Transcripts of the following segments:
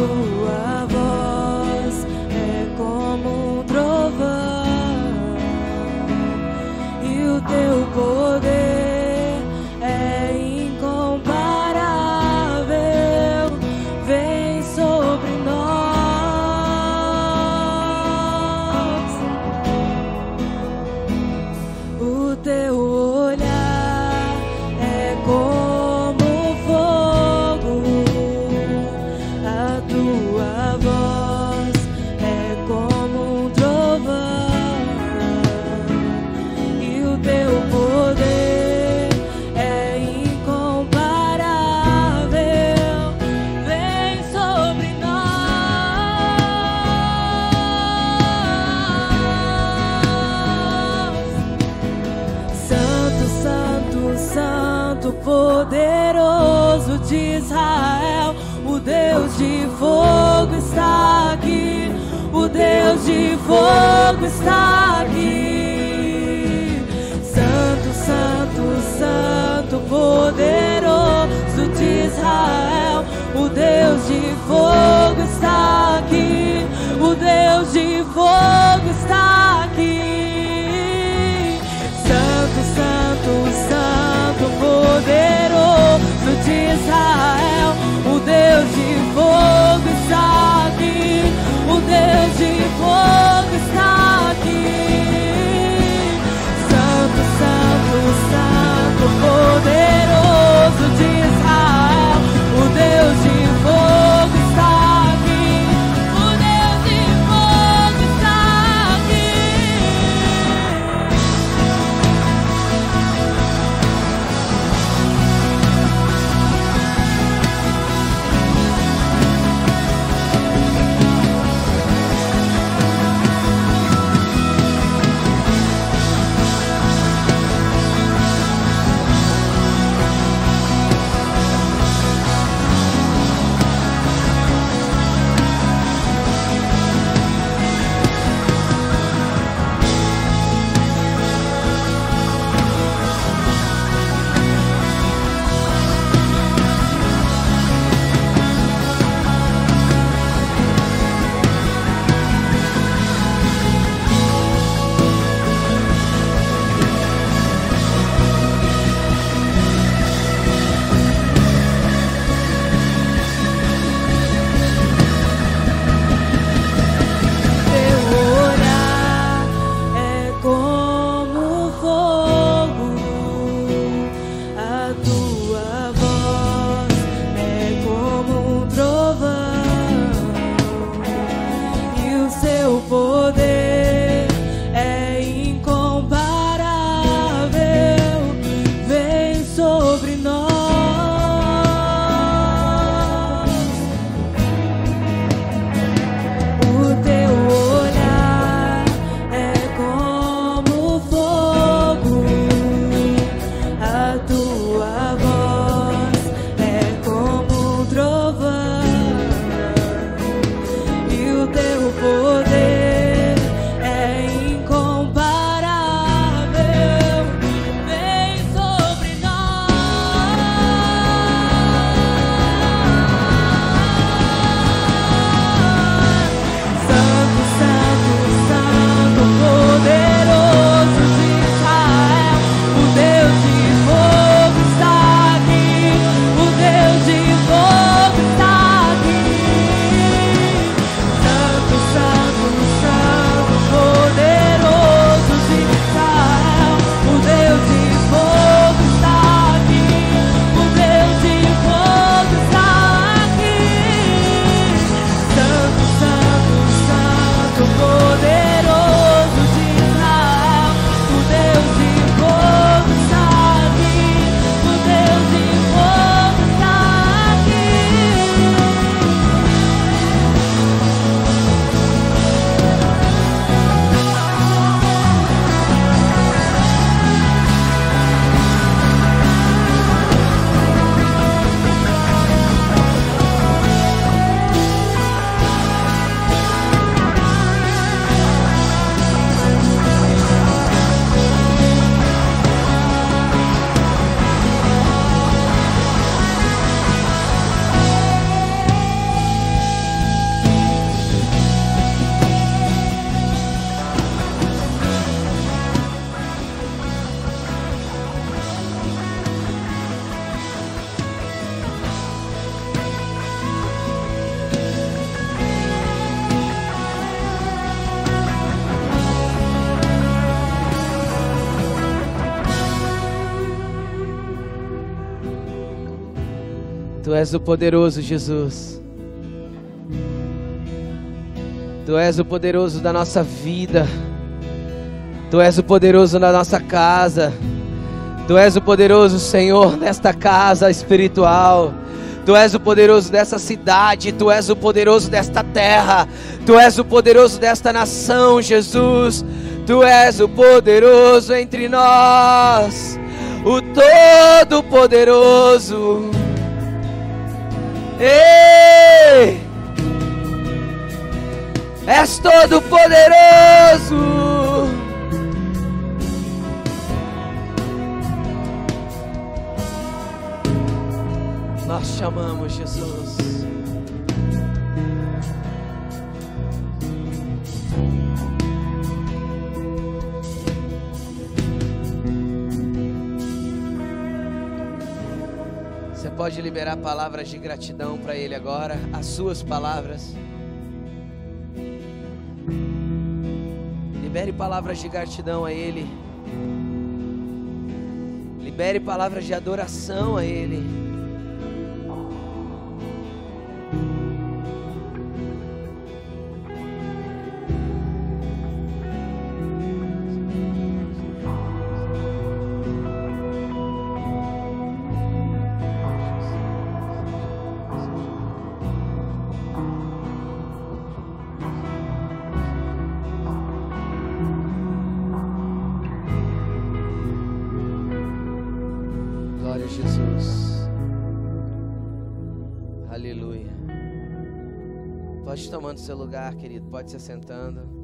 go out. desire. és o poderoso Jesus. Tu és o poderoso da nossa vida. Tu és o poderoso na nossa casa. Tu és o poderoso, Senhor, nesta casa espiritual. Tu és o poderoso dessa cidade, tu és o poderoso desta terra, tu és o poderoso desta nação, Jesus. Tu és o poderoso entre nós, o todo poderoso. Ei! És Todo-Poderoso. Nós chamamos Jesus. Pode liberar palavras de gratidão para Ele agora, as suas palavras. Libere palavras de gratidão a Ele. Libere palavras de adoração a Ele. Seu lugar, querido. Pode se assentando.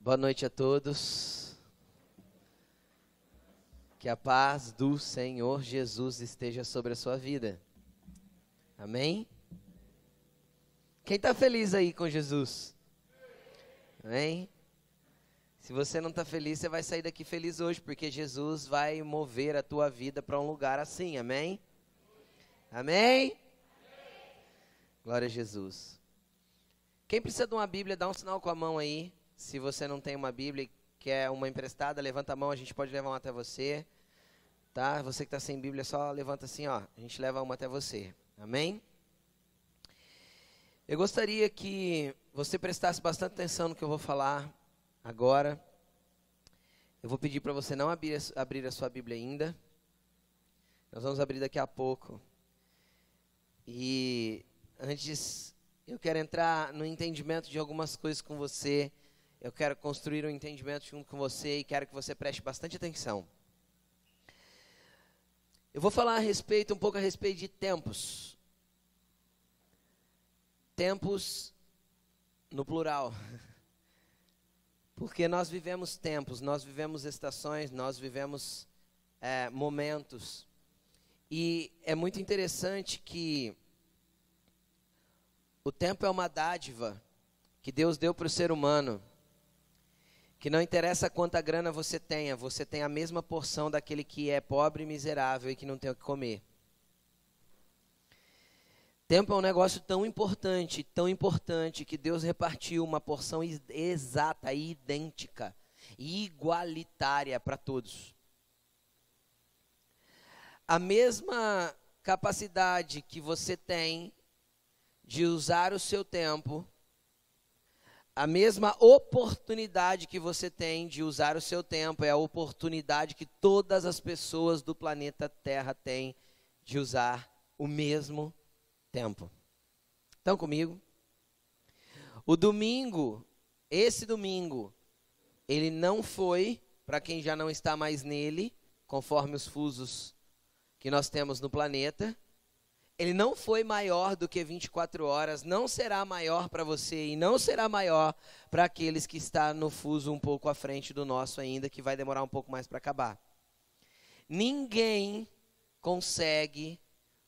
Boa noite a todos. Que a paz do Senhor Jesus esteja sobre a sua vida. Amém? Quem está feliz aí com Jesus? Amém? Se você não está feliz, você vai sair daqui feliz hoje, porque Jesus vai mover a tua vida para um lugar assim, amém? Amém? Glória a Jesus. Quem precisa de uma Bíblia, dá um sinal com a mão aí. Se você não tem uma Bíblia e quer uma emprestada, levanta a mão, a gente pode levar uma até você. Tá? Você que está sem Bíblia, só levanta assim, ó. A gente leva uma até você. Amém? Eu gostaria que você prestasse bastante atenção no que eu vou falar agora. Eu vou pedir para você não abrir, abrir a sua Bíblia ainda. Nós vamos abrir daqui a pouco. E antes, eu quero entrar no entendimento de algumas coisas com você. Eu quero construir um entendimento junto com você e quero que você preste bastante atenção. Eu vou falar a respeito, um pouco a respeito de tempos. Tempos no plural. Porque nós vivemos tempos, nós vivemos estações, nós vivemos é, momentos. E é muito interessante que o tempo é uma dádiva que Deus deu para o ser humano. Que não interessa quanta grana você tenha, você tem a mesma porção daquele que é pobre e miserável e que não tem o que comer. Tempo é um negócio tão importante, tão importante, que Deus repartiu uma porção exata, idêntica, igualitária para todos. A mesma capacidade que você tem de usar o seu tempo, a mesma oportunidade que você tem de usar o seu tempo é a oportunidade que todas as pessoas do planeta Terra têm de usar o mesmo tempo tempo. Estão comigo? O domingo, esse domingo, ele não foi, para quem já não está mais nele, conforme os fusos que nós temos no planeta, ele não foi maior do que 24 horas, não será maior para você e não será maior para aqueles que estão no fuso um pouco à frente do nosso ainda, que vai demorar um pouco mais para acabar. Ninguém consegue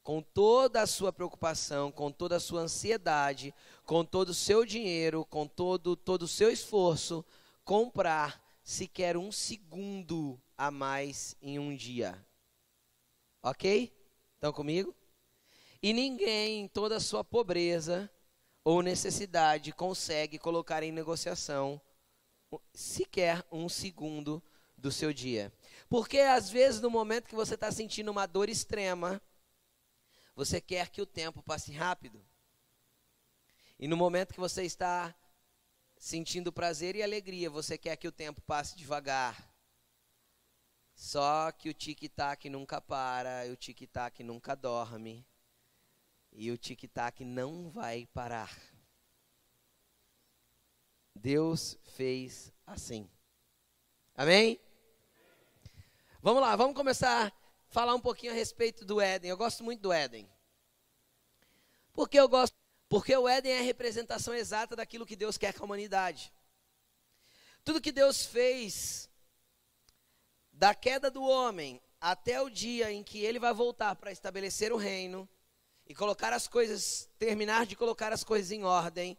com toda a sua preocupação, com toda a sua ansiedade, com todo o seu dinheiro, com todo, todo o seu esforço, comprar sequer um segundo a mais em um dia. Ok? Estão comigo? E ninguém, em toda a sua pobreza ou necessidade, consegue colocar em negociação sequer um segundo do seu dia. Porque às vezes, no momento que você está sentindo uma dor extrema, você quer que o tempo passe rápido. E no momento que você está sentindo prazer e alegria, você quer que o tempo passe devagar. Só que o tic-tac nunca para, o tic-tac nunca dorme. E o tic-tac não vai parar. Deus fez assim. Amém? Vamos lá, vamos começar falar um pouquinho a respeito do Éden. Eu gosto muito do Éden. Por que eu gosto? Porque o Éden é a representação exata daquilo que Deus quer com a humanidade. Tudo que Deus fez, da queda do homem até o dia em que ele vai voltar para estabelecer o reino e colocar as coisas, terminar de colocar as coisas em ordem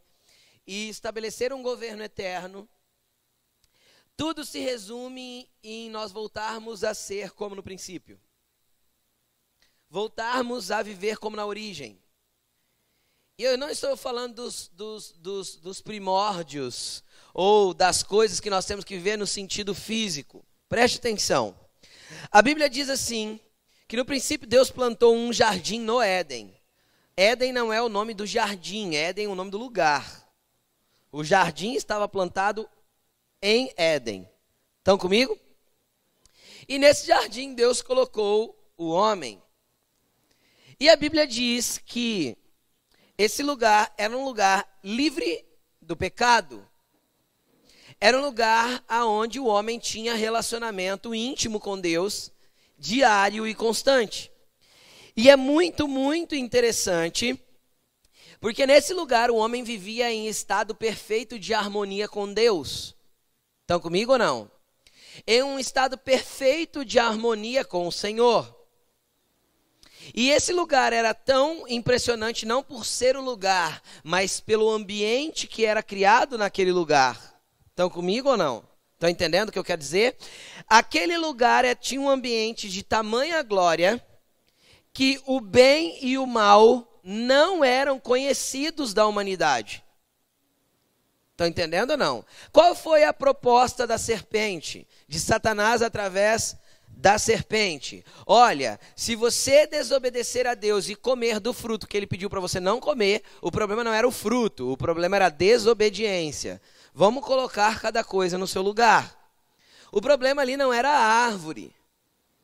e estabelecer um governo eterno, tudo se resume em nós voltarmos a ser como no princípio. Voltarmos a viver como na origem. E eu não estou falando dos, dos, dos, dos primórdios ou das coisas que nós temos que viver no sentido físico. Preste atenção. A Bíblia diz assim: que no princípio Deus plantou um jardim no Éden. Éden não é o nome do jardim, Éden é o nome do lugar. O jardim estava plantado em Éden. Estão comigo? E nesse jardim Deus colocou o homem. E a Bíblia diz que esse lugar era um lugar livre do pecado. Era um lugar aonde o homem tinha relacionamento íntimo com Deus, diário e constante. E é muito, muito interessante, porque nesse lugar o homem vivia em estado perfeito de harmonia com Deus. Estão comigo ou não? Em um estado perfeito de harmonia com o Senhor. E esse lugar era tão impressionante não por ser o lugar, mas pelo ambiente que era criado naquele lugar. Estão comigo ou não? Estão entendendo o que eu quero dizer? Aquele lugar é, tinha um ambiente de tamanha glória que o bem e o mal não eram conhecidos da humanidade. Estão entendendo ou não? Qual foi a proposta da serpente? De Satanás através da serpente. Olha, se você desobedecer a Deus e comer do fruto que ele pediu para você não comer, o problema não era o fruto, o problema era a desobediência. Vamos colocar cada coisa no seu lugar. O problema ali não era a árvore,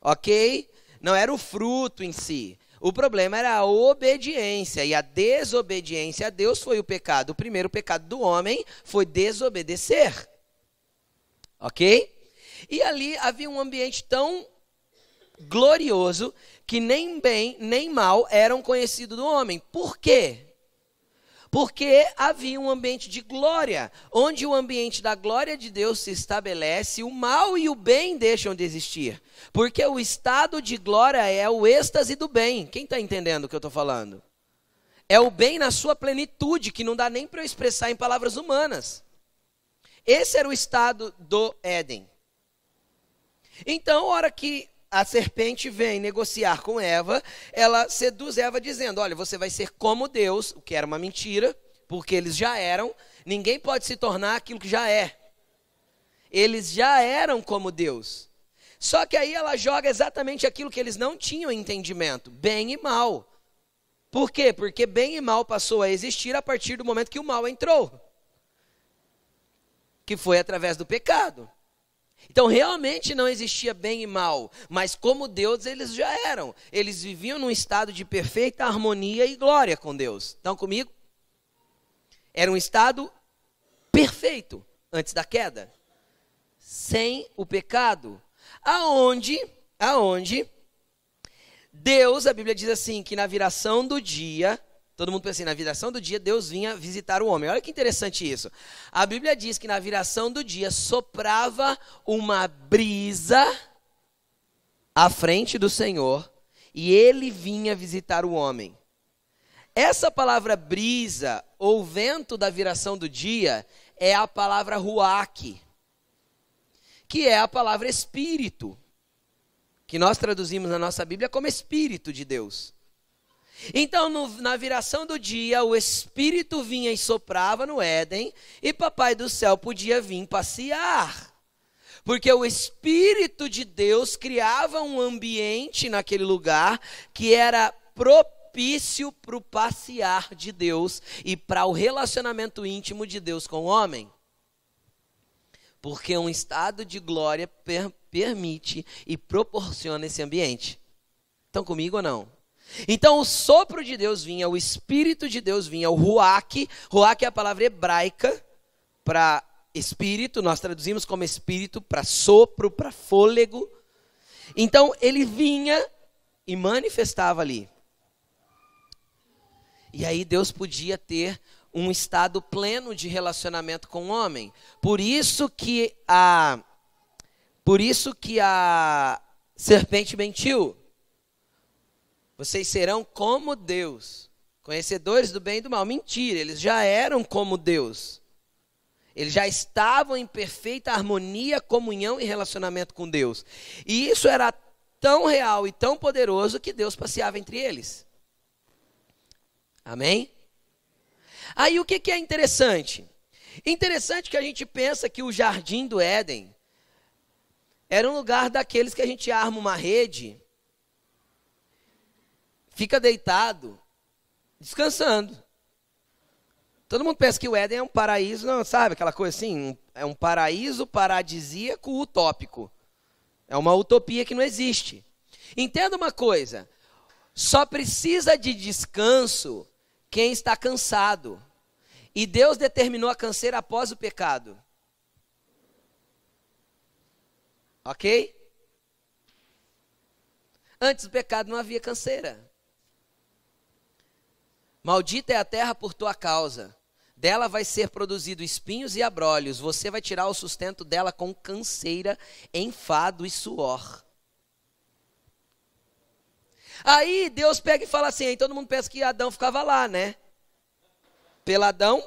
ok? Não era o fruto em si. O problema era a obediência e a desobediência a Deus foi o pecado. O primeiro pecado do homem foi desobedecer. Ok? E ali havia um ambiente tão glorioso que nem bem nem mal eram conhecidos do homem. Por quê? Porque havia um ambiente de glória, onde o ambiente da glória de Deus se estabelece, o mal e o bem deixam de existir. Porque o estado de glória é o êxtase do bem. Quem está entendendo o que eu estou falando? É o bem na sua plenitude, que não dá nem para eu expressar em palavras humanas. Esse era o estado do Éden. Então, a hora que a serpente vem negociar com Eva, ela seduz Eva dizendo: Olha, você vai ser como Deus, o que era uma mentira, porque eles já eram, ninguém pode se tornar aquilo que já é. Eles já eram como Deus. Só que aí ela joga exatamente aquilo que eles não tinham entendimento: bem e mal. Por quê? Porque bem e mal passou a existir a partir do momento que o mal entrou que foi através do pecado. Então realmente não existia bem e mal, mas como Deus eles já eram. Eles viviam num estado de perfeita harmonia e glória com Deus. Estão comigo? Era um estado perfeito antes da queda, sem o pecado, aonde, aonde Deus, a Bíblia diz assim que na viração do dia Todo mundo pensa assim, na viração do dia Deus vinha visitar o homem. Olha que interessante isso. A Bíblia diz que na viração do dia soprava uma brisa à frente do Senhor e ele vinha visitar o homem. Essa palavra brisa ou vento da viração do dia é a palavra ruach, que é a palavra espírito, que nós traduzimos na nossa Bíblia como espírito de Deus. Então, no, na viração do dia, o Espírito vinha e soprava no Éden, e Papai do céu podia vir passear. Porque o Espírito de Deus criava um ambiente naquele lugar que era propício para o passear de Deus e para o relacionamento íntimo de Deus com o homem. Porque um estado de glória per permite e proporciona esse ambiente. Estão comigo ou não? Então o sopro de Deus vinha, o Espírito de Deus vinha, o Ruach. Ruach é a palavra hebraica para espírito, nós traduzimos como espírito, para sopro, para fôlego. Então ele vinha e manifestava ali. E aí Deus podia ter um estado pleno de relacionamento com o homem. Por isso que a por isso que a serpente mentiu. Vocês serão como Deus, conhecedores do bem e do mal. Mentira, eles já eram como Deus. Eles já estavam em perfeita harmonia, comunhão e relacionamento com Deus. E isso era tão real e tão poderoso que Deus passeava entre eles. Amém? Aí o que, que é interessante? Interessante que a gente pensa que o jardim do Éden era um lugar daqueles que a gente arma uma rede, fica deitado, descansando. Todo mundo pensa que o Éden é um paraíso, não, sabe? Aquela coisa assim, é um paraíso paradisíaco utópico. É uma utopia que não existe. Entenda uma coisa: só precisa de descanso quem está cansado. E Deus determinou a canseira após o pecado. Ok? Antes do pecado não havia canseira. Maldita é a terra por tua causa. Dela vai ser produzido espinhos e abrolhos. Você vai tirar o sustento dela com canseira, enfado e suor. Aí Deus pega e fala assim, aí todo mundo pensa que Adão ficava lá, né? Peladão,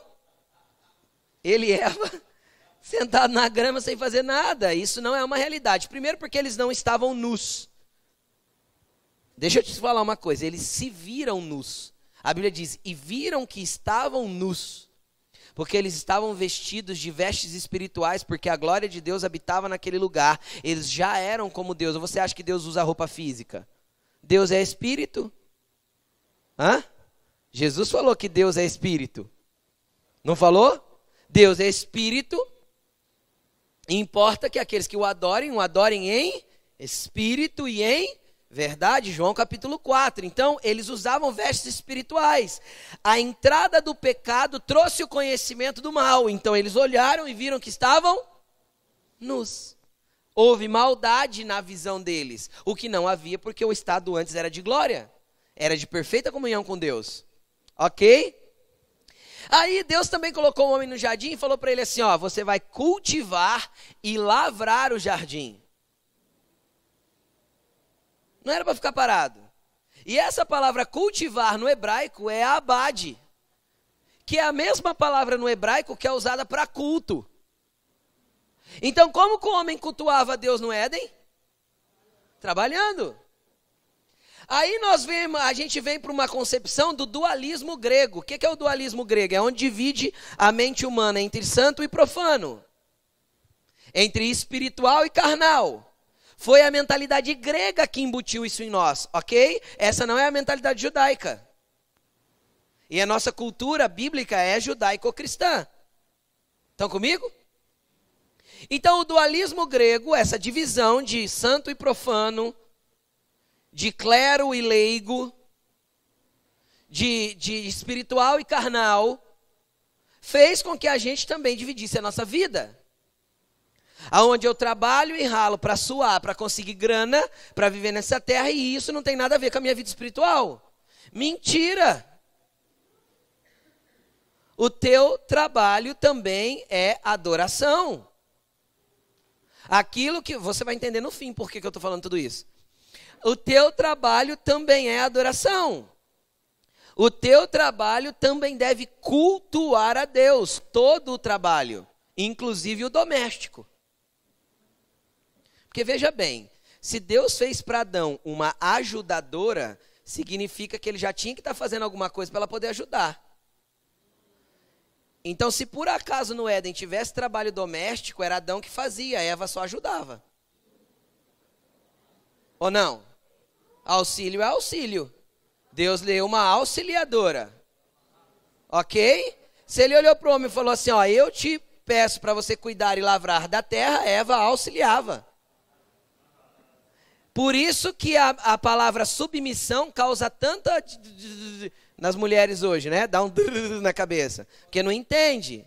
ele e Eva, sentado na grama sem fazer nada. Isso não é uma realidade. Primeiro porque eles não estavam nus. Deixa eu te falar uma coisa, eles se viram nus. A Bíblia diz: "E viram que estavam nus" porque eles estavam vestidos de vestes espirituais, porque a glória de Deus habitava naquele lugar. Eles já eram como Deus. Ou você acha que Deus usa roupa física? Deus é espírito? Hã? Jesus falou que Deus é espírito. Não falou? Deus é espírito. Importa que aqueles que o adorem, o adorem em espírito e em Verdade, João capítulo 4. Então, eles usavam vestes espirituais. A entrada do pecado trouxe o conhecimento do mal. Então, eles olharam e viram que estavam nus. Houve maldade na visão deles, o que não havia porque o estado antes era de glória, era de perfeita comunhão com Deus. Ok? Aí Deus também colocou o homem no jardim e falou para ele assim: ó, você vai cultivar e lavrar o jardim. Não era para ficar parado. E essa palavra cultivar no hebraico é abade, que é a mesma palavra no hebraico que é usada para culto. Então, como que o homem cultuava Deus no Éden? Trabalhando. Aí nós vemos, a gente vem para uma concepção do dualismo grego. O que é o dualismo grego? É onde divide a mente humana entre santo e profano, entre espiritual e carnal. Foi a mentalidade grega que embutiu isso em nós, ok? Essa não é a mentalidade judaica. E a nossa cultura bíblica é judaico-cristã. Estão comigo? Então, o dualismo grego, essa divisão de santo e profano, de clero e leigo, de, de espiritual e carnal, fez com que a gente também dividisse a nossa vida aonde eu trabalho e ralo para suar, para conseguir grana, para viver nessa terra, e isso não tem nada a ver com a minha vida espiritual. Mentira! O teu trabalho também é adoração. Aquilo que você vai entender no fim por que, que eu estou falando tudo isso. O teu trabalho também é adoração. O teu trabalho também deve cultuar a Deus, todo o trabalho, inclusive o doméstico. Porque veja bem, se Deus fez para Adão uma ajudadora, significa que ele já tinha que estar tá fazendo alguma coisa para ela poder ajudar. Então, se por acaso no Éden tivesse trabalho doméstico, era Adão que fazia, Eva só ajudava. Ou não? Auxílio é auxílio. Deus leu uma auxiliadora. Ok? Se ele olhou para o homem e falou assim: Ó, eu te peço para você cuidar e lavrar da terra, Eva auxiliava. Por isso que a, a palavra submissão causa tanta nas mulheres hoje, né? Dá um na cabeça, porque não entende.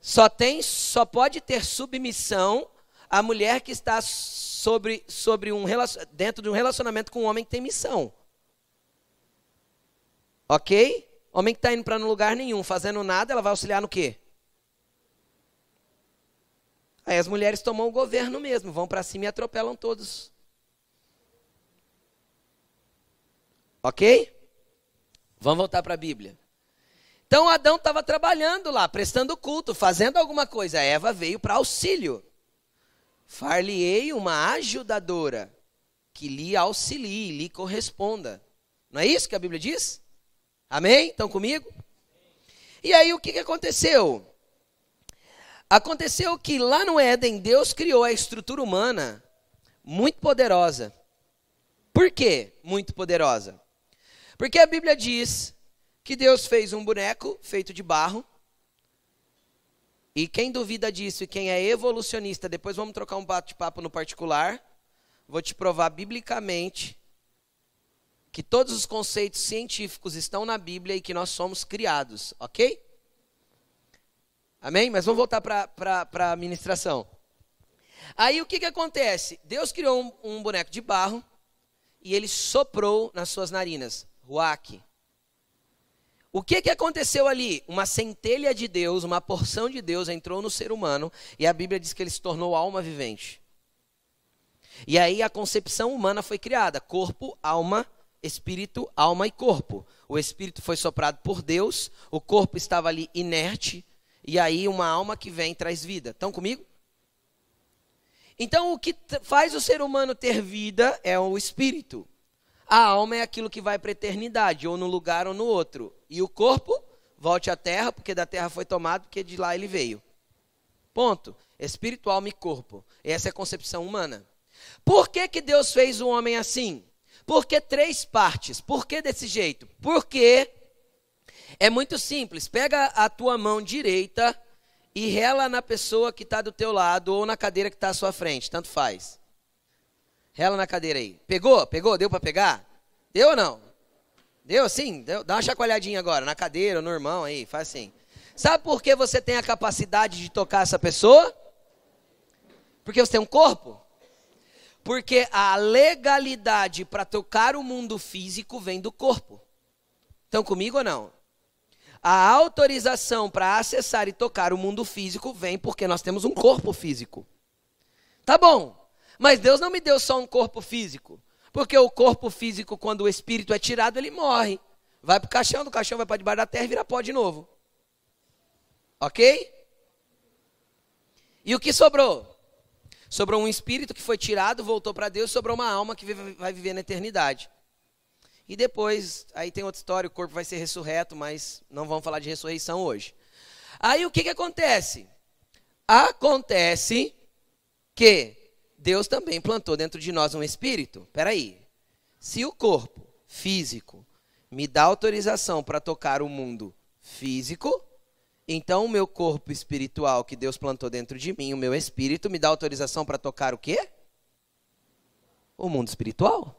Só tem, só pode ter submissão a mulher que está sobre, sobre um dentro de um relacionamento com um homem que tem missão. Ok? Homem que está indo para lugar nenhum, fazendo nada, ela vai auxiliar no quê? Aí as mulheres tomam o governo mesmo, vão para cima e atropelam todos. Ok? Vamos voltar para a Bíblia. Então Adão estava trabalhando lá, prestando culto, fazendo alguma coisa. A Eva veio para auxílio. Far-lhe-ei uma ajudadora que lhe auxilie, lhe corresponda. Não é isso que a Bíblia diz? Amém? Estão comigo? E aí o que, que aconteceu? Aconteceu que lá no Éden, Deus criou a estrutura humana muito poderosa. Por quê? Muito poderosa. Porque a Bíblia diz que Deus fez um boneco feito de barro. E quem duvida disso e quem é evolucionista, depois vamos trocar um bate-papo no particular. Vou te provar biblicamente que todos os conceitos científicos estão na Bíblia e que nós somos criados, ok? Amém? Mas vamos voltar para a ministração. Aí o que, que acontece? Deus criou um, um, boneco de barro e ele soprou nas suas narinas, ruach. O que, que aconteceu ali? Uma centelha de Deus, uma porção de Deus entrou no ser humano e a Bíblia diz que ele se tornou alma vivente. E aí a concepção humana foi criada: corpo, alma, espírito, alma e corpo. O espírito foi soprado por Deus, o corpo estava ali inerte, e aí uma alma que vem traz vida. Estão comigo? Então o que faz o ser humano ter vida é o espírito. A alma é aquilo que vai para a eternidade, ou no lugar ou no outro. E o corpo volte à terra, porque da terra foi tomado, porque de lá ele veio. Ponto. Espírito, alma e corpo. Essa é a concepção humana. Por que, que Deus fez o homem assim? Por que três partes? Por que desse jeito? Porque é muito simples. Pega a tua mão direita e rela na pessoa que está do teu lado ou na cadeira que está à sua frente. Tanto faz. Rela na cadeira aí. Pegou? Pegou? Deu para pegar? Deu ou não? Deu assim? Deu? Dá uma chacoalhadinha agora na cadeira no irmão aí. Faz assim. Sabe por que você tem a capacidade de tocar essa pessoa? Porque você tem um corpo? Porque a legalidade para tocar o mundo físico vem do corpo. Estão comigo ou não? A autorização para acessar e tocar o mundo físico vem porque nós temos um corpo físico. Tá bom, mas Deus não me deu só um corpo físico. Porque o corpo físico, quando o espírito é tirado, ele morre. Vai para o caixão, do caixão vai para debaixo da terra e vira pó de novo. Ok? E o que sobrou? Sobrou um espírito que foi tirado, voltou para Deus, sobrou uma alma que vai viver na eternidade. E depois, aí tem outra história, o corpo vai ser ressurreto, mas não vamos falar de ressurreição hoje. Aí o que, que acontece? Acontece que Deus também plantou dentro de nós um espírito. Peraí, se o corpo físico me dá autorização para tocar o mundo físico, então, o meu corpo espiritual que Deus plantou dentro de mim, o meu espírito, me dá autorização para tocar o quê? O mundo espiritual.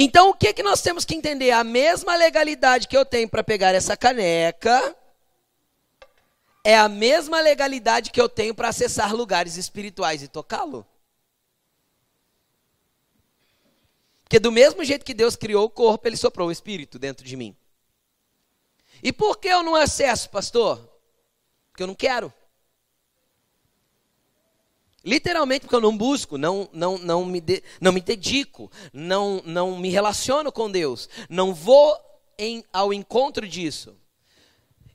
Então, o que, que nós temos que entender? A mesma legalidade que eu tenho para pegar essa caneca é a mesma legalidade que eu tenho para acessar lugares espirituais e tocá-lo. Porque do mesmo jeito que Deus criou o corpo, ele soprou o espírito dentro de mim. E por que eu não acesso, pastor? Porque eu não quero. Literalmente porque eu não busco, não, não, não, me, de, não me dedico, não, não me relaciono com Deus, não vou em, ao encontro disso.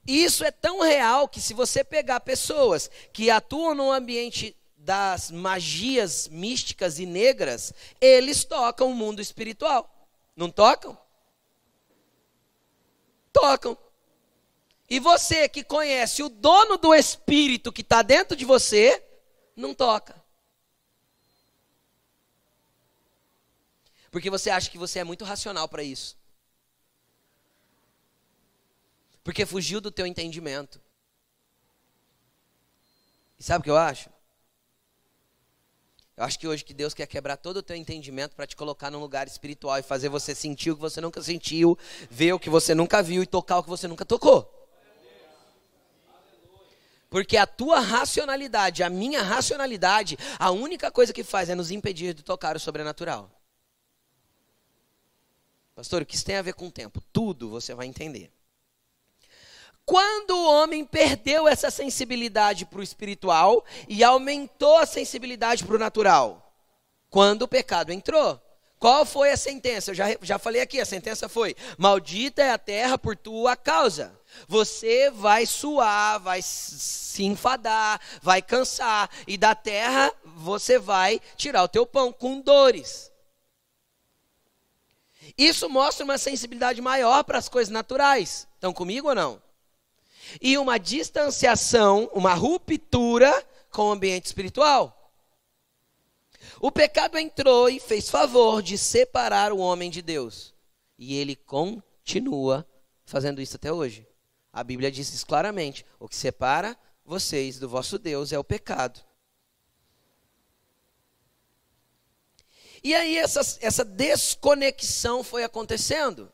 Isso é tão real que se você pegar pessoas que atuam no ambiente das magias místicas e negras, eles tocam o mundo espiritual. Não tocam? Tocam. E você que conhece o dono do espírito que está dentro de você, não toca. Porque você acha que você é muito racional para isso. Porque fugiu do teu entendimento. E sabe o que eu acho? Eu acho que hoje que Deus quer quebrar todo o teu entendimento para te colocar num lugar espiritual e fazer você sentir o que você nunca sentiu, ver o que você nunca viu e tocar o que você nunca tocou. Porque a tua racionalidade, a minha racionalidade, a única coisa que faz é nos impedir de tocar o sobrenatural. Pastor, o que isso tem a ver com o tempo? Tudo você vai entender. Quando o homem perdeu essa sensibilidade para o espiritual e aumentou a sensibilidade para o natural? Quando o pecado entrou. Qual foi a sentença? Eu já, já falei aqui, a sentença foi: Maldita é a terra por tua causa. Você vai suar, vai se enfadar, vai cansar, e da terra você vai tirar o teu pão com dores. Isso mostra uma sensibilidade maior para as coisas naturais. Estão comigo ou não? e uma distanciação, uma ruptura com o ambiente espiritual. O pecado entrou e fez favor de separar o homem de Deus. E ele continua fazendo isso até hoje. A Bíblia diz isso claramente: o que separa vocês do vosso Deus é o pecado. E aí essa, essa desconexão foi acontecendo.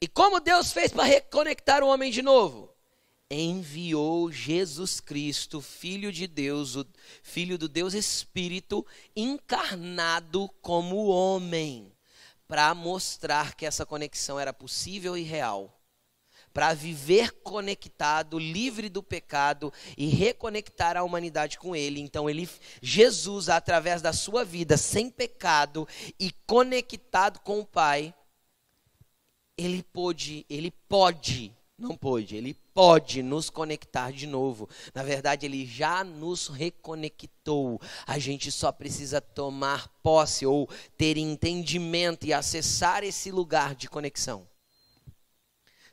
E como Deus fez para reconectar o homem de novo? Enviou Jesus Cristo, Filho de Deus, o Filho do Deus Espírito, encarnado como homem, para mostrar que essa conexão era possível e real. Para viver conectado, livre do pecado e reconectar a humanidade com Ele. Então, ele, Jesus, através da sua vida sem pecado e conectado com o Pai, ele pôde, ele pode, não pôde, ele pode nos conectar de novo. Na verdade, ele já nos reconectou. A gente só precisa tomar posse ou ter entendimento e acessar esse lugar de conexão.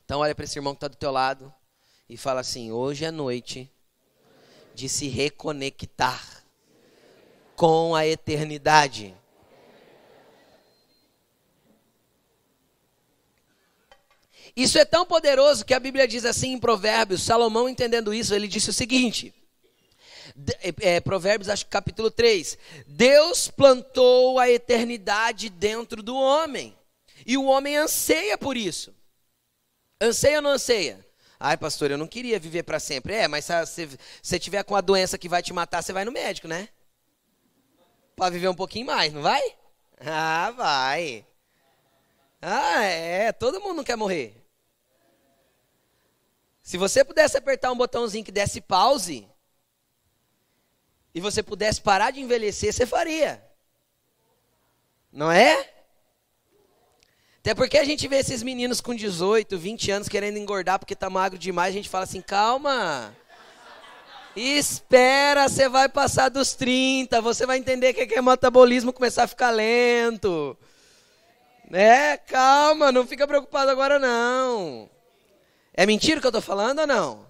Então, olha para esse irmão que está do teu lado e fala assim: hoje é noite de se reconectar com a eternidade. Isso é tão poderoso que a Bíblia diz assim em Provérbios, Salomão entendendo isso, ele disse o seguinte: é, Provérbios, acho que capítulo 3. Deus plantou a eternidade dentro do homem. E o homem anseia por isso. Anseia ou não anseia? Ai, pastor, eu não queria viver para sempre. É, mas se você tiver com a doença que vai te matar, você vai no médico, né? Para viver um pouquinho mais, não vai? Ah, vai. Ah, é. Todo mundo não quer morrer. Se você pudesse apertar um botãozinho que desse pause, e você pudesse parar de envelhecer, você faria. Não é? Até porque a gente vê esses meninos com 18, 20 anos querendo engordar porque tá magro demais, a gente fala assim: calma. Espera, você vai passar dos 30, você vai entender que é, é metabolismo começar a ficar lento. É, calma, não fica preocupado agora não. É mentira o que eu estou falando ou não?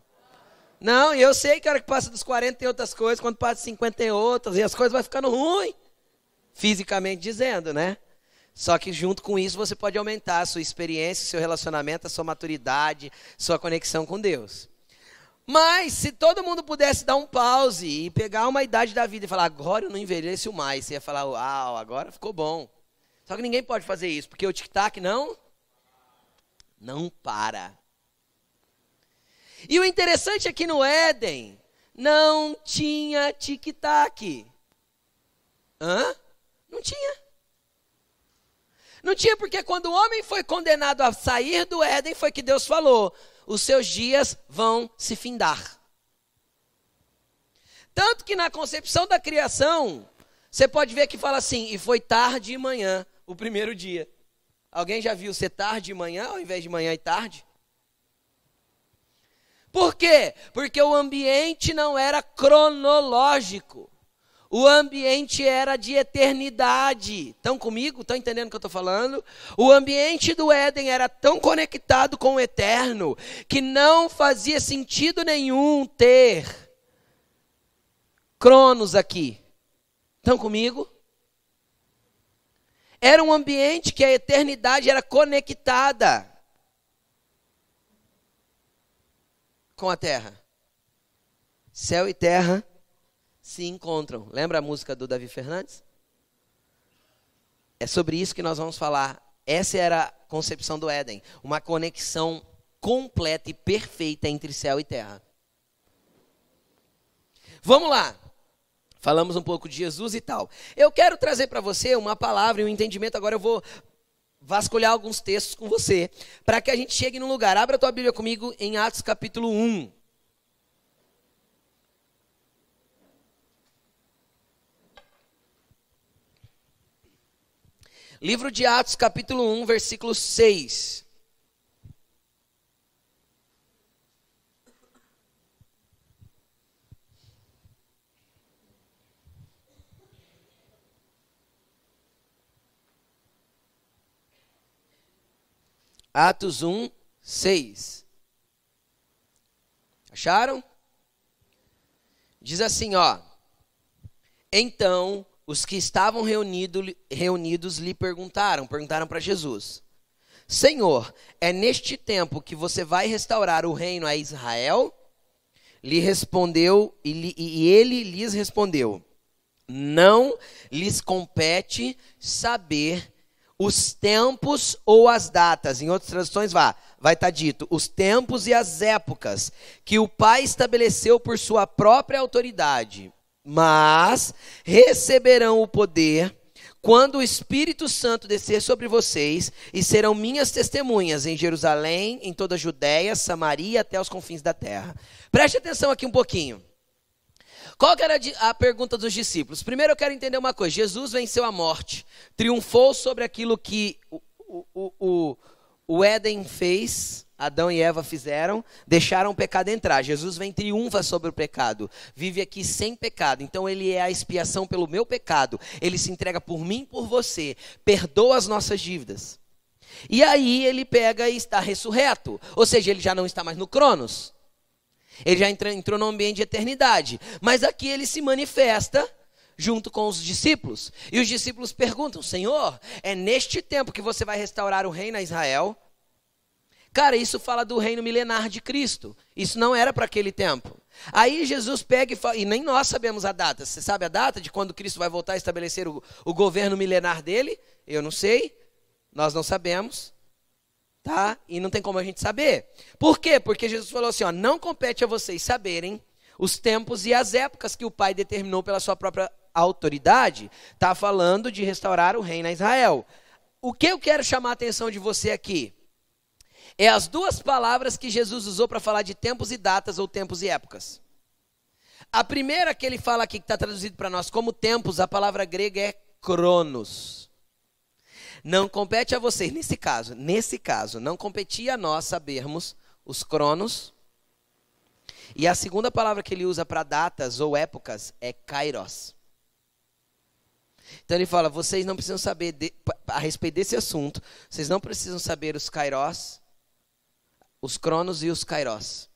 Não, e eu sei que a hora que passa dos 40 tem outras coisas, quando passa dos 50 tem outras, e as coisas vão ficando ruins, fisicamente dizendo, né? Só que junto com isso você pode aumentar a sua experiência, seu relacionamento, a sua maturidade, sua conexão com Deus. Mas se todo mundo pudesse dar um pause e pegar uma idade da vida e falar, agora eu não envelheço mais, você ia falar, uau, agora ficou bom. Só que ninguém pode fazer isso, porque o tic-tac não, não para. E o interessante é que no Éden não tinha tic-tac. Hã? Não tinha. Não tinha porque quando o homem foi condenado a sair do Éden foi que Deus falou: os seus dias vão se findar. Tanto que na concepção da criação, você pode ver que fala assim: e foi tarde e manhã, o primeiro dia. Alguém já viu ser tarde e manhã ao invés de manhã e tarde? Por quê? Porque o ambiente não era cronológico. O ambiente era de eternidade. Estão comigo? Estão entendendo o que eu estou falando? O ambiente do Éden era tão conectado com o eterno que não fazia sentido nenhum ter Cronos aqui. Estão comigo? Era um ambiente que a eternidade era conectada. Com a terra. céu e terra se encontram. Lembra a música do Davi Fernandes? É sobre isso que nós vamos falar. Essa era a concepção do Éden, uma conexão completa e perfeita entre céu e terra. Vamos lá. Falamos um pouco de Jesus e tal. Eu quero trazer para você uma palavra e um entendimento. Agora eu vou vasculhar alguns textos com você, para que a gente chegue num lugar. Abra a tua Bíblia comigo em Atos capítulo 1. Livro de Atos, capítulo 1, versículo 6. Atos 1, 6. Acharam? Diz assim, ó. Então, os que estavam reunido, reunidos lhe perguntaram, perguntaram para Jesus: Senhor, é neste tempo que você vai restaurar o reino a Israel? Lhe respondeu, e, e ele lhes respondeu: Não lhes compete saber os tempos ou as datas. Em outras traduções vai vai estar tá dito os tempos e as épocas que o Pai estabeleceu por sua própria autoridade, mas receberão o poder quando o Espírito Santo descer sobre vocês e serão minhas testemunhas em Jerusalém, em toda a Judéia, Samaria até os confins da terra. Preste atenção aqui um pouquinho. Qual era a pergunta dos discípulos? Primeiro eu quero entender uma coisa: Jesus venceu a morte, triunfou sobre aquilo que o, o, o, o Éden fez, Adão e Eva fizeram, deixaram o pecado entrar. Jesus vem triunfa sobre o pecado, vive aqui sem pecado. Então ele é a expiação pelo meu pecado. Ele se entrega por mim por você, perdoa as nossas dívidas. E aí ele pega e está ressurreto, ou seja, ele já não está mais no Cronos. Ele já entrou, entrou no ambiente de eternidade. Mas aqui ele se manifesta junto com os discípulos. E os discípulos perguntam: Senhor, é neste tempo que você vai restaurar o reino a Israel? Cara, isso fala do reino milenar de Cristo. Isso não era para aquele tempo. Aí Jesus pega e fala, e nem nós sabemos a data. Você sabe a data de quando Cristo vai voltar a estabelecer o, o governo milenar dele? Eu não sei, nós não sabemos tá? E não tem como a gente saber. Por quê? Porque Jesus falou assim, ó, não compete a vocês saberem os tempos e as épocas que o Pai determinou pela sua própria autoridade. Está falando de restaurar o reino a Israel. O que eu quero chamar a atenção de você aqui é as duas palavras que Jesus usou para falar de tempos e datas ou tempos e épocas. A primeira que ele fala aqui, que está traduzido para nós como tempos, a palavra grega é cronos. Não compete a vocês, nesse caso, nesse caso, não competia a nós sabermos os cronos. E a segunda palavra que ele usa para datas ou épocas é kairos. Então ele fala: vocês não precisam saber de, a respeito desse assunto, vocês não precisam saber os kairos, os cronos e os kairos.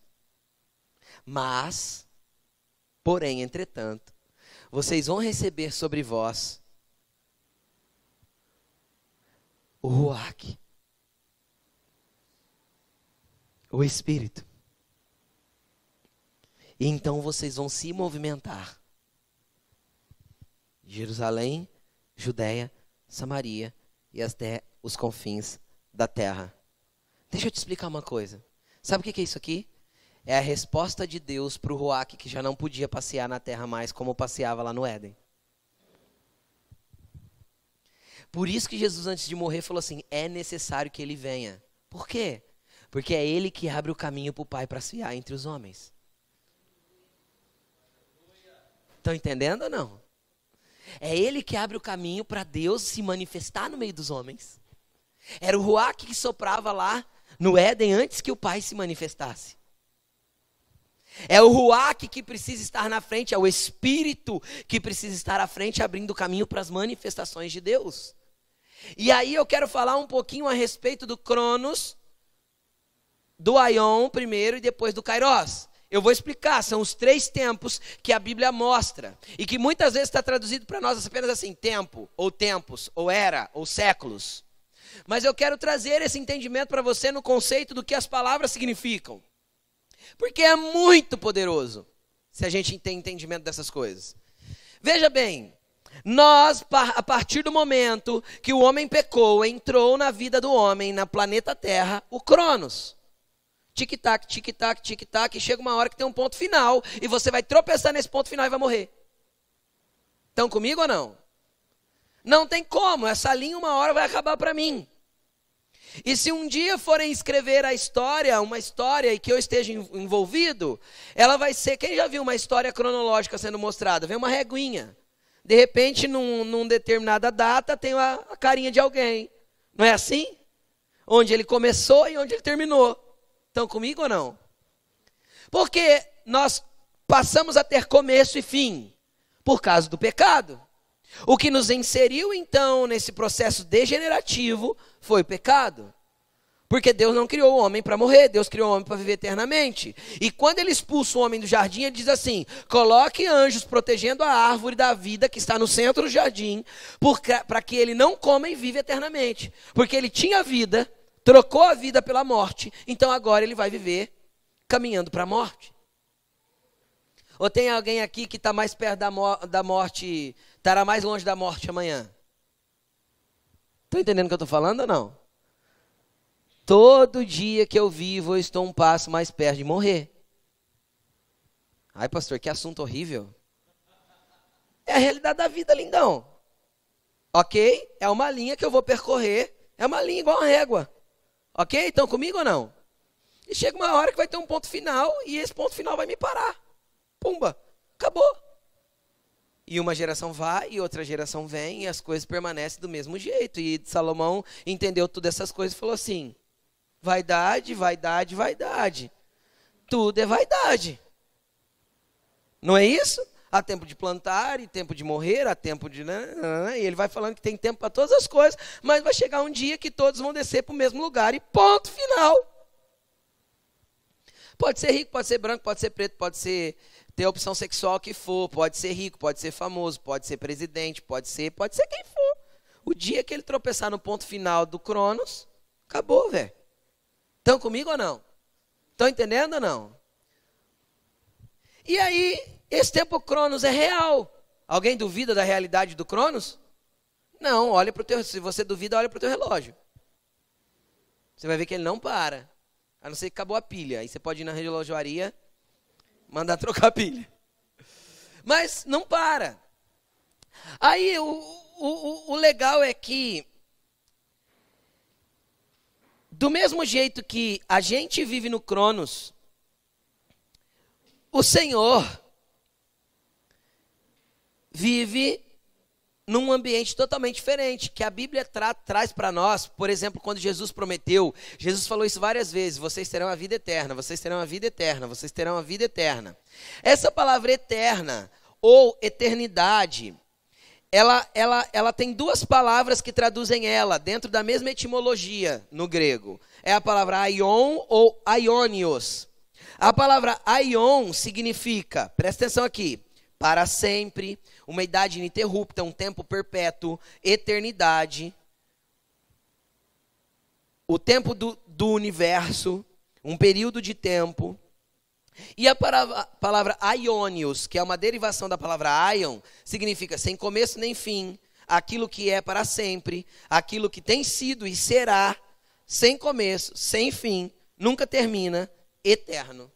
Mas, porém, entretanto, vocês vão receber sobre vós o Ruach, o Espírito. E então vocês vão se movimentar. Jerusalém, Judéia, Samaria e até os confins da terra. Deixa eu te explicar uma coisa. Sabe o que é isso aqui? É a resposta de Deus para o Ruach que já não podia passear na terra mais como passeava lá no Éden. Por isso que Jesus, antes de morrer, falou assim: é necessário que ele venha. Por quê? Porque é ele que abre o caminho para o Pai para se fiar entre os homens. Estão entendendo ou não? É ele que abre o caminho para Deus se manifestar no meio dos homens. Era o Ruach que soprava lá no Éden antes que o Pai se manifestasse. É o Ruach que precisa estar na frente, é o Espírito que precisa estar à frente, abrindo o caminho para as manifestações de Deus. E aí eu quero falar um pouquinho a respeito do Cronos, do Aion primeiro e depois do Kairos. Eu vou explicar, são os três tempos que a Bíblia mostra. E que muitas vezes está traduzido para nós apenas assim: tempo, ou tempos, ou era, ou séculos. Mas eu quero trazer esse entendimento para você no conceito do que as palavras significam. Porque é muito poderoso. se a gente tem entendimento dessas coisas. Veja bem, nós, a partir do momento que o homem pecou, entrou na vida do homem, na planeta Terra, o Cronos. Tic-tac, tic-tac, tic-tac, e chega uma hora que tem um ponto final, e você vai tropeçar nesse ponto final e vai morrer. Estão comigo ou não? Não tem como, essa linha uma hora vai acabar para mim. E se um dia forem escrever a história, uma história e que eu esteja envolvido, ela vai ser. Quem já viu uma história cronológica sendo mostrada? Vem uma reguinha. De repente, num, num determinada data, tem a, a carinha de alguém. Não é assim? Onde ele começou e onde ele terminou. Estão comigo ou não? Porque nós passamos a ter começo e fim por causa do pecado. O que nos inseriu então nesse processo degenerativo foi o pecado. Porque Deus não criou o homem para morrer, Deus criou o homem para viver eternamente. E quando ele expulsa o homem do jardim, ele diz assim: coloque anjos protegendo a árvore da vida que está no centro do jardim, para que ele não coma e viva eternamente. Porque ele tinha vida, trocou a vida pela morte, então agora ele vai viver caminhando para a morte. Ou tem alguém aqui que está mais perto da, mo da morte, estará mais longe da morte amanhã? Estão entendendo o que eu estou falando ou não? Todo dia que eu vivo, eu estou um passo mais perto de morrer. Ai, pastor, que assunto horrível. É a realidade da vida, lindão. Ok? É uma linha que eu vou percorrer. É uma linha igual a régua. Ok? Estão comigo ou não? E chega uma hora que vai ter um ponto final e esse ponto final vai me parar. Pumba, acabou. E uma geração vai e outra geração vem e as coisas permanecem do mesmo jeito. E Salomão entendeu todas essas coisas e falou assim: vaidade, vaidade, vaidade. Tudo é vaidade. Não é isso? Há tempo de plantar e tempo de morrer, há tempo de. Né, né, né, e ele vai falando que tem tempo para todas as coisas, mas vai chegar um dia que todos vão descer para o mesmo lugar e ponto final. Pode ser rico, pode ser branco, pode ser preto, pode ser ter a opção sexual que for, pode ser rico, pode ser famoso, pode ser presidente, pode ser, pode ser quem for. O dia que ele tropeçar no ponto final do Cronos, acabou, velho. Estão comigo ou não? Estão entendendo ou não? E aí, esse tempo Cronos é real. Alguém duvida da realidade do Cronos? Não, olha para o teu. Se você duvida, olha para o teu relógio. Você vai ver que ele não para. A não ser que acabou a pilha. Aí você pode ir na relojoaria mandar trocar a pilha. Mas não para. Aí o, o, o legal é que, do mesmo jeito que a gente vive no Cronos, o Senhor vive num ambiente totalmente diferente, que a Bíblia tra traz para nós, por exemplo, quando Jesus prometeu, Jesus falou isso várias vezes: vocês terão a vida eterna, vocês terão a vida eterna, vocês terão a vida eterna. Essa palavra eterna ou eternidade, ela, ela, ela tem duas palavras que traduzem ela dentro da mesma etimologia no grego. É a palavra aion ou aionios. A palavra aion significa, presta atenção aqui, para sempre, uma idade ininterrupta, um tempo perpétuo, eternidade, o tempo do, do universo, um período de tempo. E a palavra, aionios, que é uma derivação da palavra aion, significa sem começo nem fim, aquilo que é para sempre, aquilo que tem sido e será, sem começo, sem fim, nunca termina, eterno.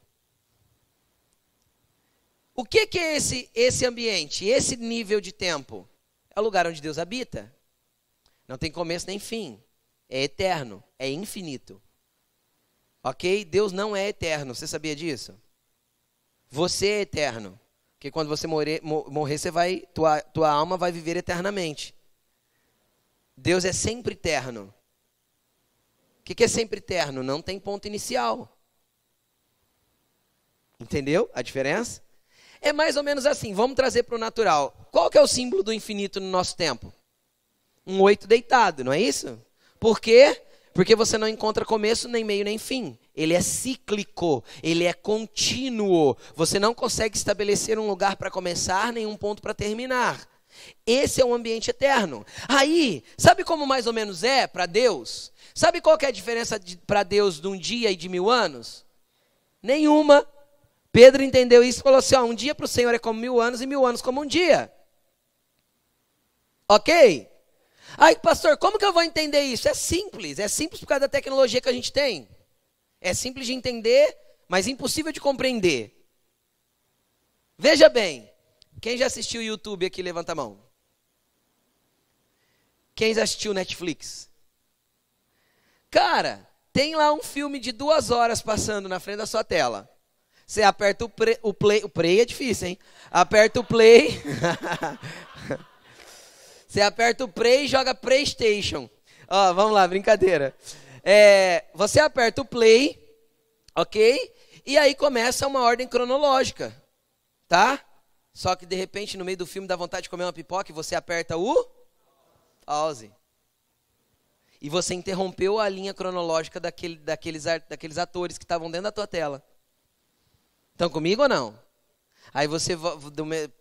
O que, que é esse, esse ambiente, esse nível de tempo? É o lugar onde Deus habita. Não tem começo nem fim. É eterno, é infinito. Ok? Deus não é eterno. Você sabia disso? Você é eterno. Porque quando você morrer, morrer você vai, tua, tua alma vai viver eternamente. Deus é sempre eterno. O que, que é sempre eterno? Não tem ponto inicial. Entendeu a diferença? É mais ou menos assim, vamos trazer para o natural. Qual que é o símbolo do infinito no nosso tempo? Um oito deitado, não é isso? Por quê? Porque você não encontra começo, nem meio, nem fim. Ele é cíclico, ele é contínuo. Você não consegue estabelecer um lugar para começar, nem um ponto para terminar. Esse é um ambiente eterno. Aí, sabe como mais ou menos é para Deus? Sabe qual é a diferença de, para Deus de um dia e de mil anos? Nenhuma. Pedro entendeu isso e falou assim: ó, um dia para o Senhor é como mil anos e mil anos como um dia. Ok? Aí, pastor, como que eu vou entender isso? É simples, é simples por causa da tecnologia que a gente tem. É simples de entender, mas impossível de compreender. Veja bem, quem já assistiu o YouTube aqui, levanta a mão. Quem já assistiu Netflix? Cara, tem lá um filme de duas horas passando na frente da sua tela. Você aperta o, pre, o play. O play é difícil, hein? Aperta o play. Você aperta o play e joga PlayStation. Ó, vamos lá, brincadeira. É, você aperta o play, ok? E aí começa uma ordem cronológica, tá? Só que de repente no meio do filme dá vontade de comer uma pipoca e você aperta o pause. E você interrompeu a linha cronológica daquele, daqueles, daqueles atores que estavam dentro da tua tela. Estão comigo ou não? Aí você